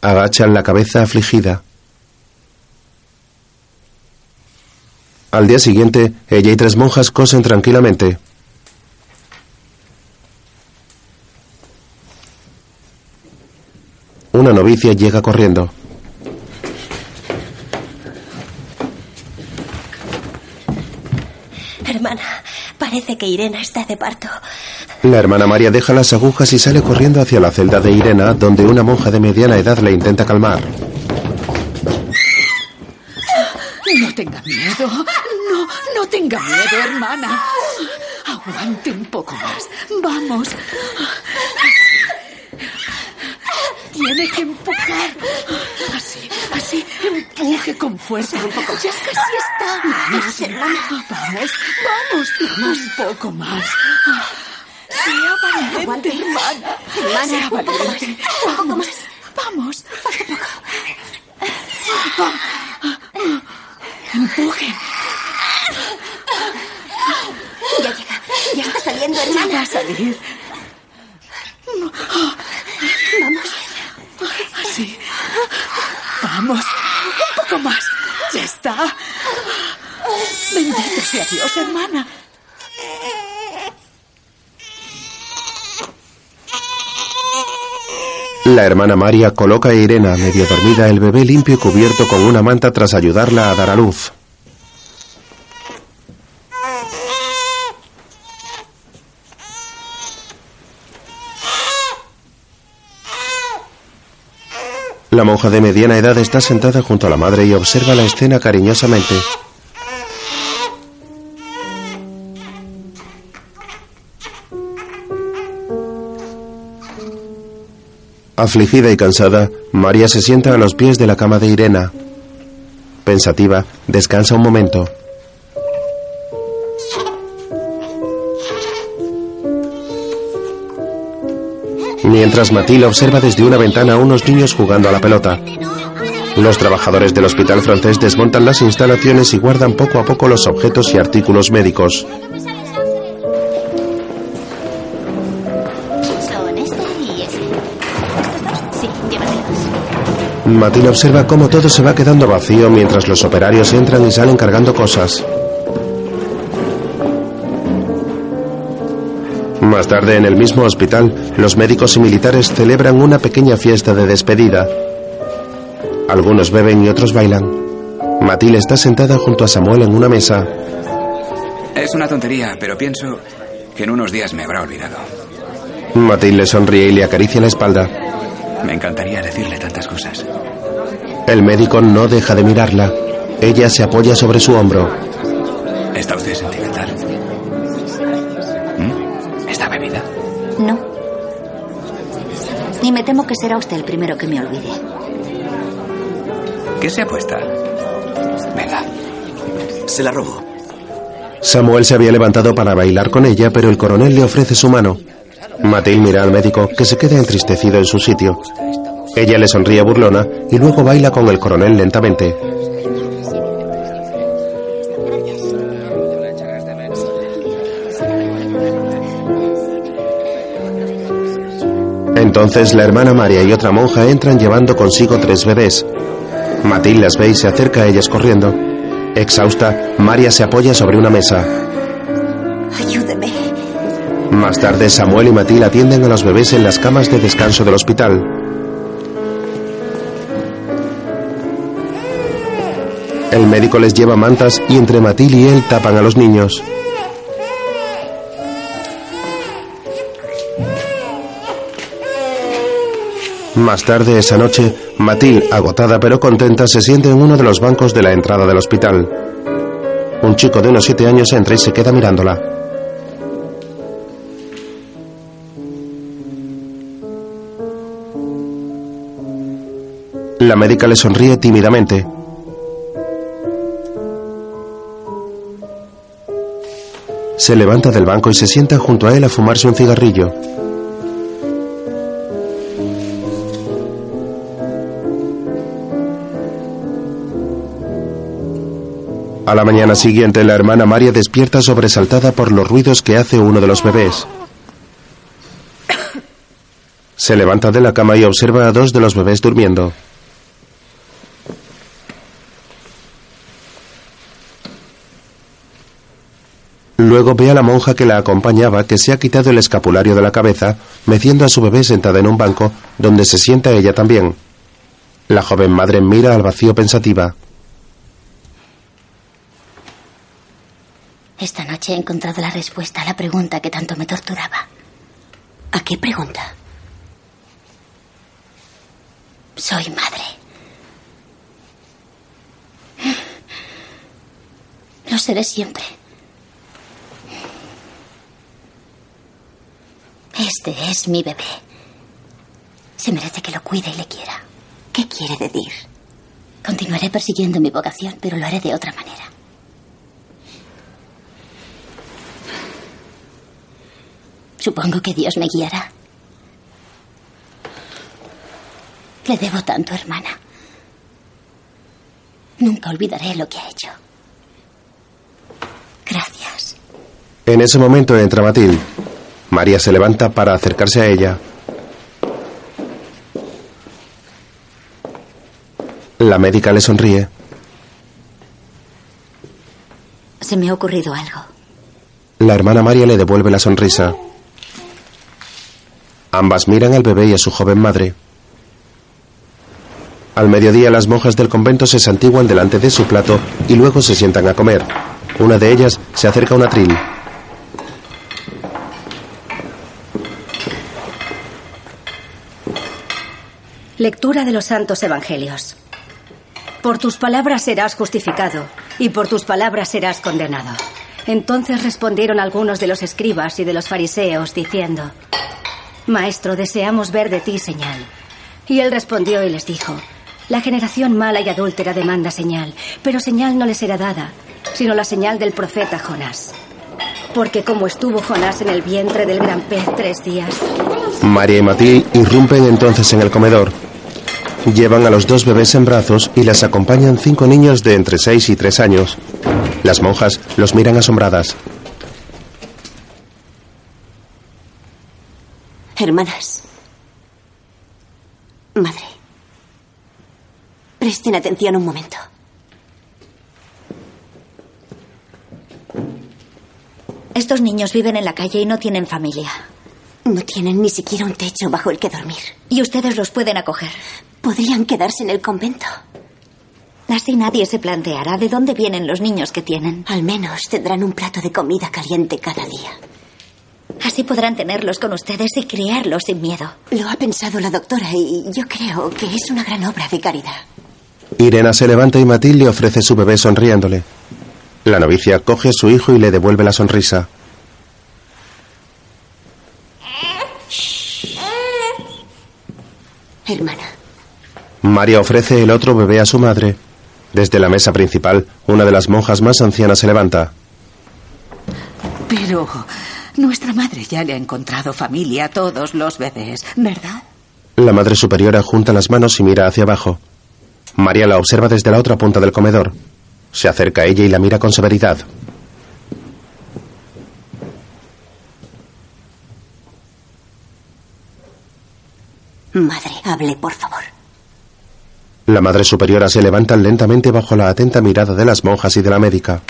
Agachan la cabeza afligida. Al día siguiente, ella y tres monjas cosen tranquilamente. Una novicia llega corriendo. Hermana, parece que Irena está de parto. La hermana María deja las agujas y sale corriendo hacia la celda de Irena, donde una monja de mediana edad le intenta calmar. No tenga miedo. No, no tenga miedo, hermana. Aguante un poco más. Vamos. Tiene que empujar. Así, así. Empuje con fuerza. Un poco. Ya casi está. Vamos, hermana. Vamos, vamos. Vamos un poco más. Sea valiente, hermana. Hermana, Sea un poco más. valiente. Un poco más. Vamos. Empuje. Ya llega. Ya está saliendo, Ya hermana. va a salir. Vamos. Así. Vamos. Un poco más. Ya está. Bendito sea Dios, hermana. La hermana María coloca a Irena, medio dormida, el bebé limpio y cubierto con una manta tras ayudarla a dar a luz. La monja de mediana edad está sentada junto a la madre y observa la escena cariñosamente. Afligida y cansada, María se sienta a los pies de la cama de Irena. Pensativa, descansa un momento. Mientras Matilde observa desde una ventana a unos niños jugando a la pelota. Los trabajadores del hospital francés desmontan las instalaciones y guardan poco a poco los objetos y artículos médicos. Matilde observa cómo todo se va quedando vacío mientras los operarios entran y salen cargando cosas. Más tarde, en el mismo hospital, los médicos y militares celebran una pequeña fiesta de despedida. Algunos beben y otros bailan. Matilde está sentada junto a Samuel en una mesa. Es una tontería, pero pienso que en unos días me habrá olvidado. Matilde le sonríe y le acaricia la espalda. Me encantaría decirle tantas cosas. El médico no deja de mirarla. Ella se apoya sobre su hombro. ¿Está usted sentimental? ¿Mm? ¿Está bebida? No. Y me temo que será usted el primero que me olvide. ¿Qué se apuesta? Venga. Se la robo. Samuel se había levantado para bailar con ella, pero el coronel le ofrece su mano. Matilde mira al médico, que se queda entristecido en su sitio. Ella le sonríe burlona y luego baila con el coronel lentamente. Entonces la hermana María y otra monja entran llevando consigo tres bebés. Matilde las ve y se acerca a ellas corriendo. Exhausta, María se apoya sobre una mesa. Más tarde, Samuel y Matilde atienden a los bebés en las camas de descanso del hospital. El médico les lleva mantas y entre Matilde y él tapan a los niños. Más tarde esa noche, Matilde, agotada pero contenta, se siente en uno de los bancos de la entrada del hospital. Un chico de unos siete años entra y se queda mirándola. La médica le sonríe tímidamente. Se levanta del banco y se sienta junto a él a fumarse un cigarrillo. A la mañana siguiente, la hermana María despierta sobresaltada por los ruidos que hace uno de los bebés. Se levanta de la cama y observa a dos de los bebés durmiendo. Luego ve a la monja que la acompañaba que se ha quitado el escapulario de la cabeza, meciendo a su bebé sentada en un banco, donde se sienta ella también. La joven madre mira al vacío pensativa. Esta noche he encontrado la respuesta a la pregunta que tanto me torturaba. ¿A qué pregunta? Soy madre. Lo seré siempre. Este es mi bebé. Se merece que lo cuide y le quiera. ¿Qué quiere decir? Continuaré persiguiendo mi vocación, pero lo haré de otra manera. Supongo que Dios me guiará. Le debo tanto, hermana. Nunca olvidaré lo que ha hecho. Gracias. En ese momento entra Matilde. María se levanta para acercarse a ella. La médica le sonríe. Se me ha ocurrido algo. La hermana María le devuelve la sonrisa. Ambas miran al bebé y a su joven madre. Al mediodía las monjas del convento se santiguan delante de su plato y luego se sientan a comer. Una de ellas se acerca a un atril. Lectura de los Santos Evangelios. Por tus palabras serás justificado y por tus palabras serás condenado. Entonces respondieron algunos de los escribas y de los fariseos diciendo, Maestro, deseamos ver de ti señal. Y él respondió y les dijo, La generación mala y adúltera demanda señal, pero señal no les será dada, sino la señal del profeta Jonás. Porque como estuvo Jonás en el vientre del gran pez tres días, María y Matilde irrumpen entonces en el comedor. Llevan a los dos bebés en brazos y las acompañan cinco niños de entre seis y tres años. Las monjas los miran asombradas. Hermanas. Madre. Presten atención un momento. Estos niños viven en la calle y no tienen familia. No tienen ni siquiera un techo bajo el que dormir. Y ustedes los pueden acoger. Podrían quedarse en el convento. Así nadie se planteará de dónde vienen los niños que tienen. Al menos tendrán un plato de comida caliente cada día. Así podrán tenerlos con ustedes y criarlos sin miedo. Lo ha pensado la doctora y yo creo que es una gran obra de caridad. Irena se levanta y Matilde le ofrece su bebé sonriéndole. La novicia coge a su hijo y le devuelve la sonrisa. Hermana. María ofrece el otro bebé a su madre. Desde la mesa principal, una de las monjas más ancianas se levanta. Pero nuestra madre ya le ha encontrado familia a todos los bebés, ¿verdad? La madre superiora junta las manos y mira hacia abajo. María la observa desde la otra punta del comedor. Se acerca a ella y la mira con severidad. Madre, hable, por favor. La madre superiora se levanta lentamente bajo la atenta mirada de las monjas y de la médica.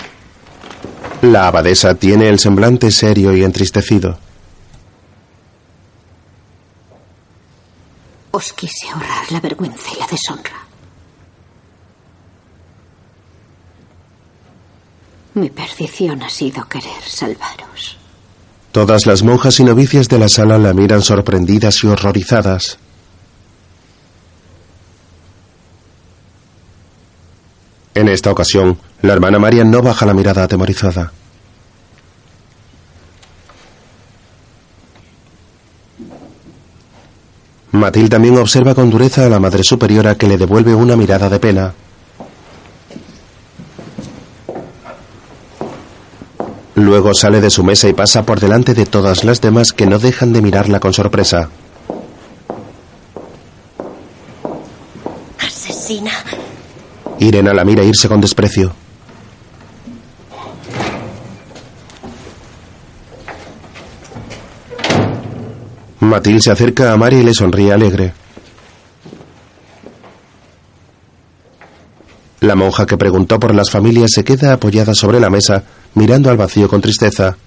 La abadesa tiene el semblante serio y entristecido. Os quise ahorrar la vergüenza y la deshonra. Mi perdición ha sido querer salvaros. Todas las monjas y novicias de la sala la miran sorprendidas y horrorizadas. En esta ocasión, la hermana María no baja la mirada atemorizada. Matilde también observa con dureza a la madre superiora que le devuelve una mirada de pena. Luego sale de su mesa y pasa por delante de todas las demás que no dejan de mirarla con sorpresa. Asesina. Irena la mira e irse con desprecio. Matil se acerca a Mari y le sonríe alegre. La monja que preguntó por las familias se queda apoyada sobre la mesa, mirando al vacío con tristeza.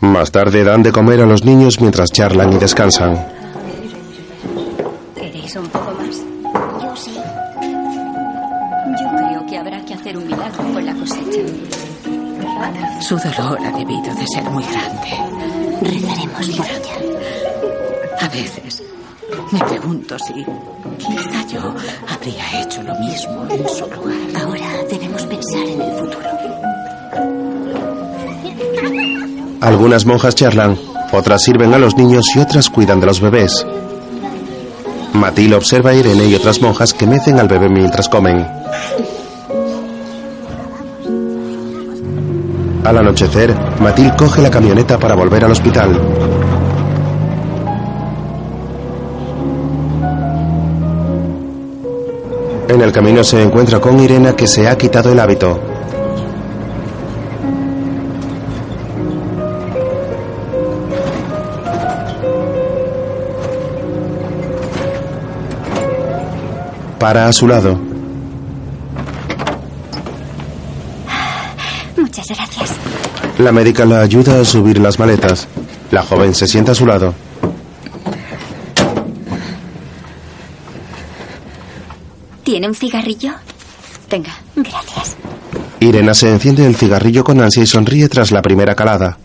Más tarde dan de comer a los niños mientras charlan y descansan. un poco Su dolor ha debido de ser muy grande. Rezaremos por ella. A veces me pregunto si quizá yo habría hecho lo mismo en su lugar. Ahora debemos pensar en el futuro. Algunas monjas charlan, otras sirven a los niños y otras cuidan de los bebés. Matilde observa a Irene y otras monjas que mecen al bebé mientras comen. Al anochecer, Matilde coge la camioneta para volver al hospital. En el camino se encuentra con Irena que se ha quitado el hábito. Para a su lado. Muchas gracias. La médica la ayuda a subir las maletas. La joven se sienta a su lado. ¿Tiene un cigarrillo? Tenga. Gracias. Irena se enciende el cigarrillo con ansia y sonríe tras la primera calada.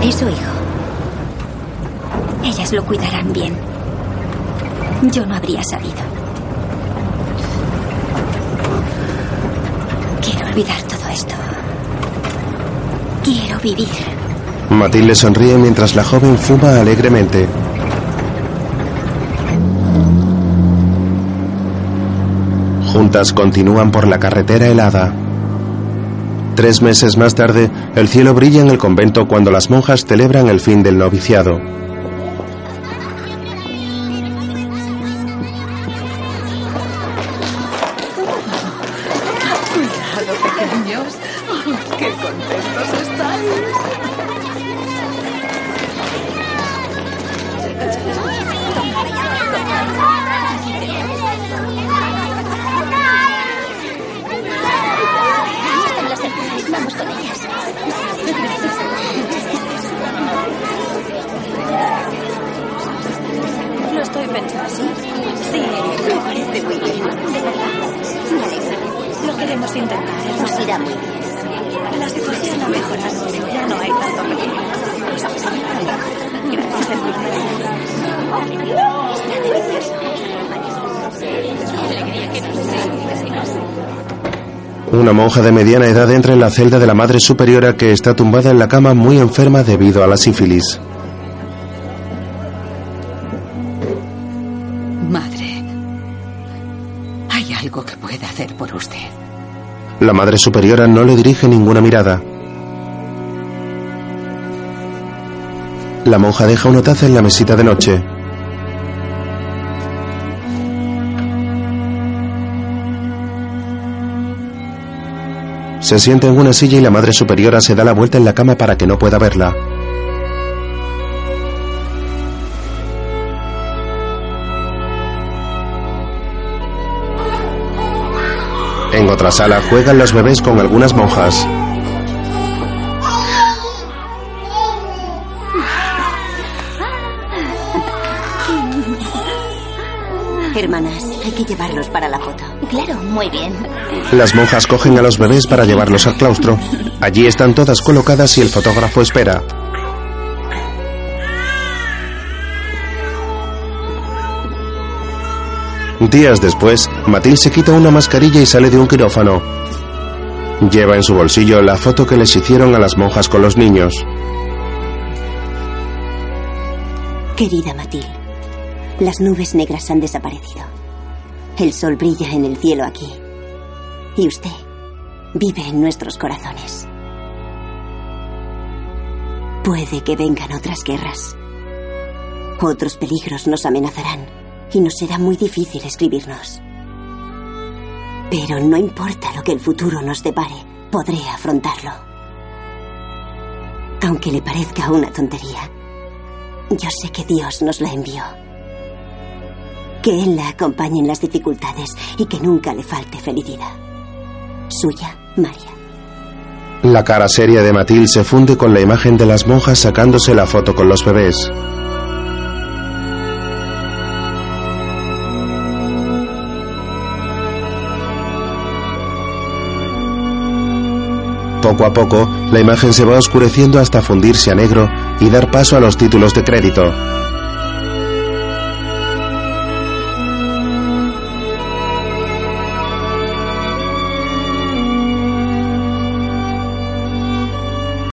Es su hijo. Ellas lo cuidarán bien. Yo no habría sabido. Quiero olvidar todo esto. Quiero vivir. Matilde sonríe mientras la joven fuma alegremente. Juntas continúan por la carretera helada. Tres meses más tarde, el cielo brilla en el convento cuando las monjas celebran el fin del noviciado. ¡Qué contentos estáis! Estoy pensando. ¿Sí? Me parece muy bien. ¿De verdad? Me alegra. Lo queremos intentar. Nos irá muy bien. La situación ha mejorado. Ya no hay tanto peligro. Gracias, Una monja de mediana edad entra en la celda de la madre superiora que está tumbada en la cama muy enferma debido a la sífilis. La madre superiora no le dirige ninguna mirada. La monja deja una taza en la mesita de noche. Se sienta en una silla y la madre superiora se da la vuelta en la cama para que no pueda verla. En otra sala juegan los bebés con algunas monjas. Hermanas, hay que llevarlos para la foto. Claro, muy bien. Las monjas cogen a los bebés para llevarlos al claustro. Allí están todas colocadas y el fotógrafo espera. Días después, Matilde se quita una mascarilla y sale de un quirófano. Lleva en su bolsillo la foto que les hicieron a las monjas con los niños. Querida Matilde, las nubes negras han desaparecido. El sol brilla en el cielo aquí. Y usted vive en nuestros corazones. Puede que vengan otras guerras. Otros peligros nos amenazarán. y nos será muy difícil escribirnos. Pero no importa lo que el futuro nos depare, podré afrontarlo. Aunque le parezca una tontería, yo sé que Dios nos la envió. Que Él la acompañe en las dificultades y que nunca le falte felicidad. Suya, María. La cara seria de Mathilde se funde con la imagen de las monjas sacándose la foto con los bebés. Poco a poco, la imagen se va oscureciendo hasta fundirse a negro y dar paso a los títulos de crédito.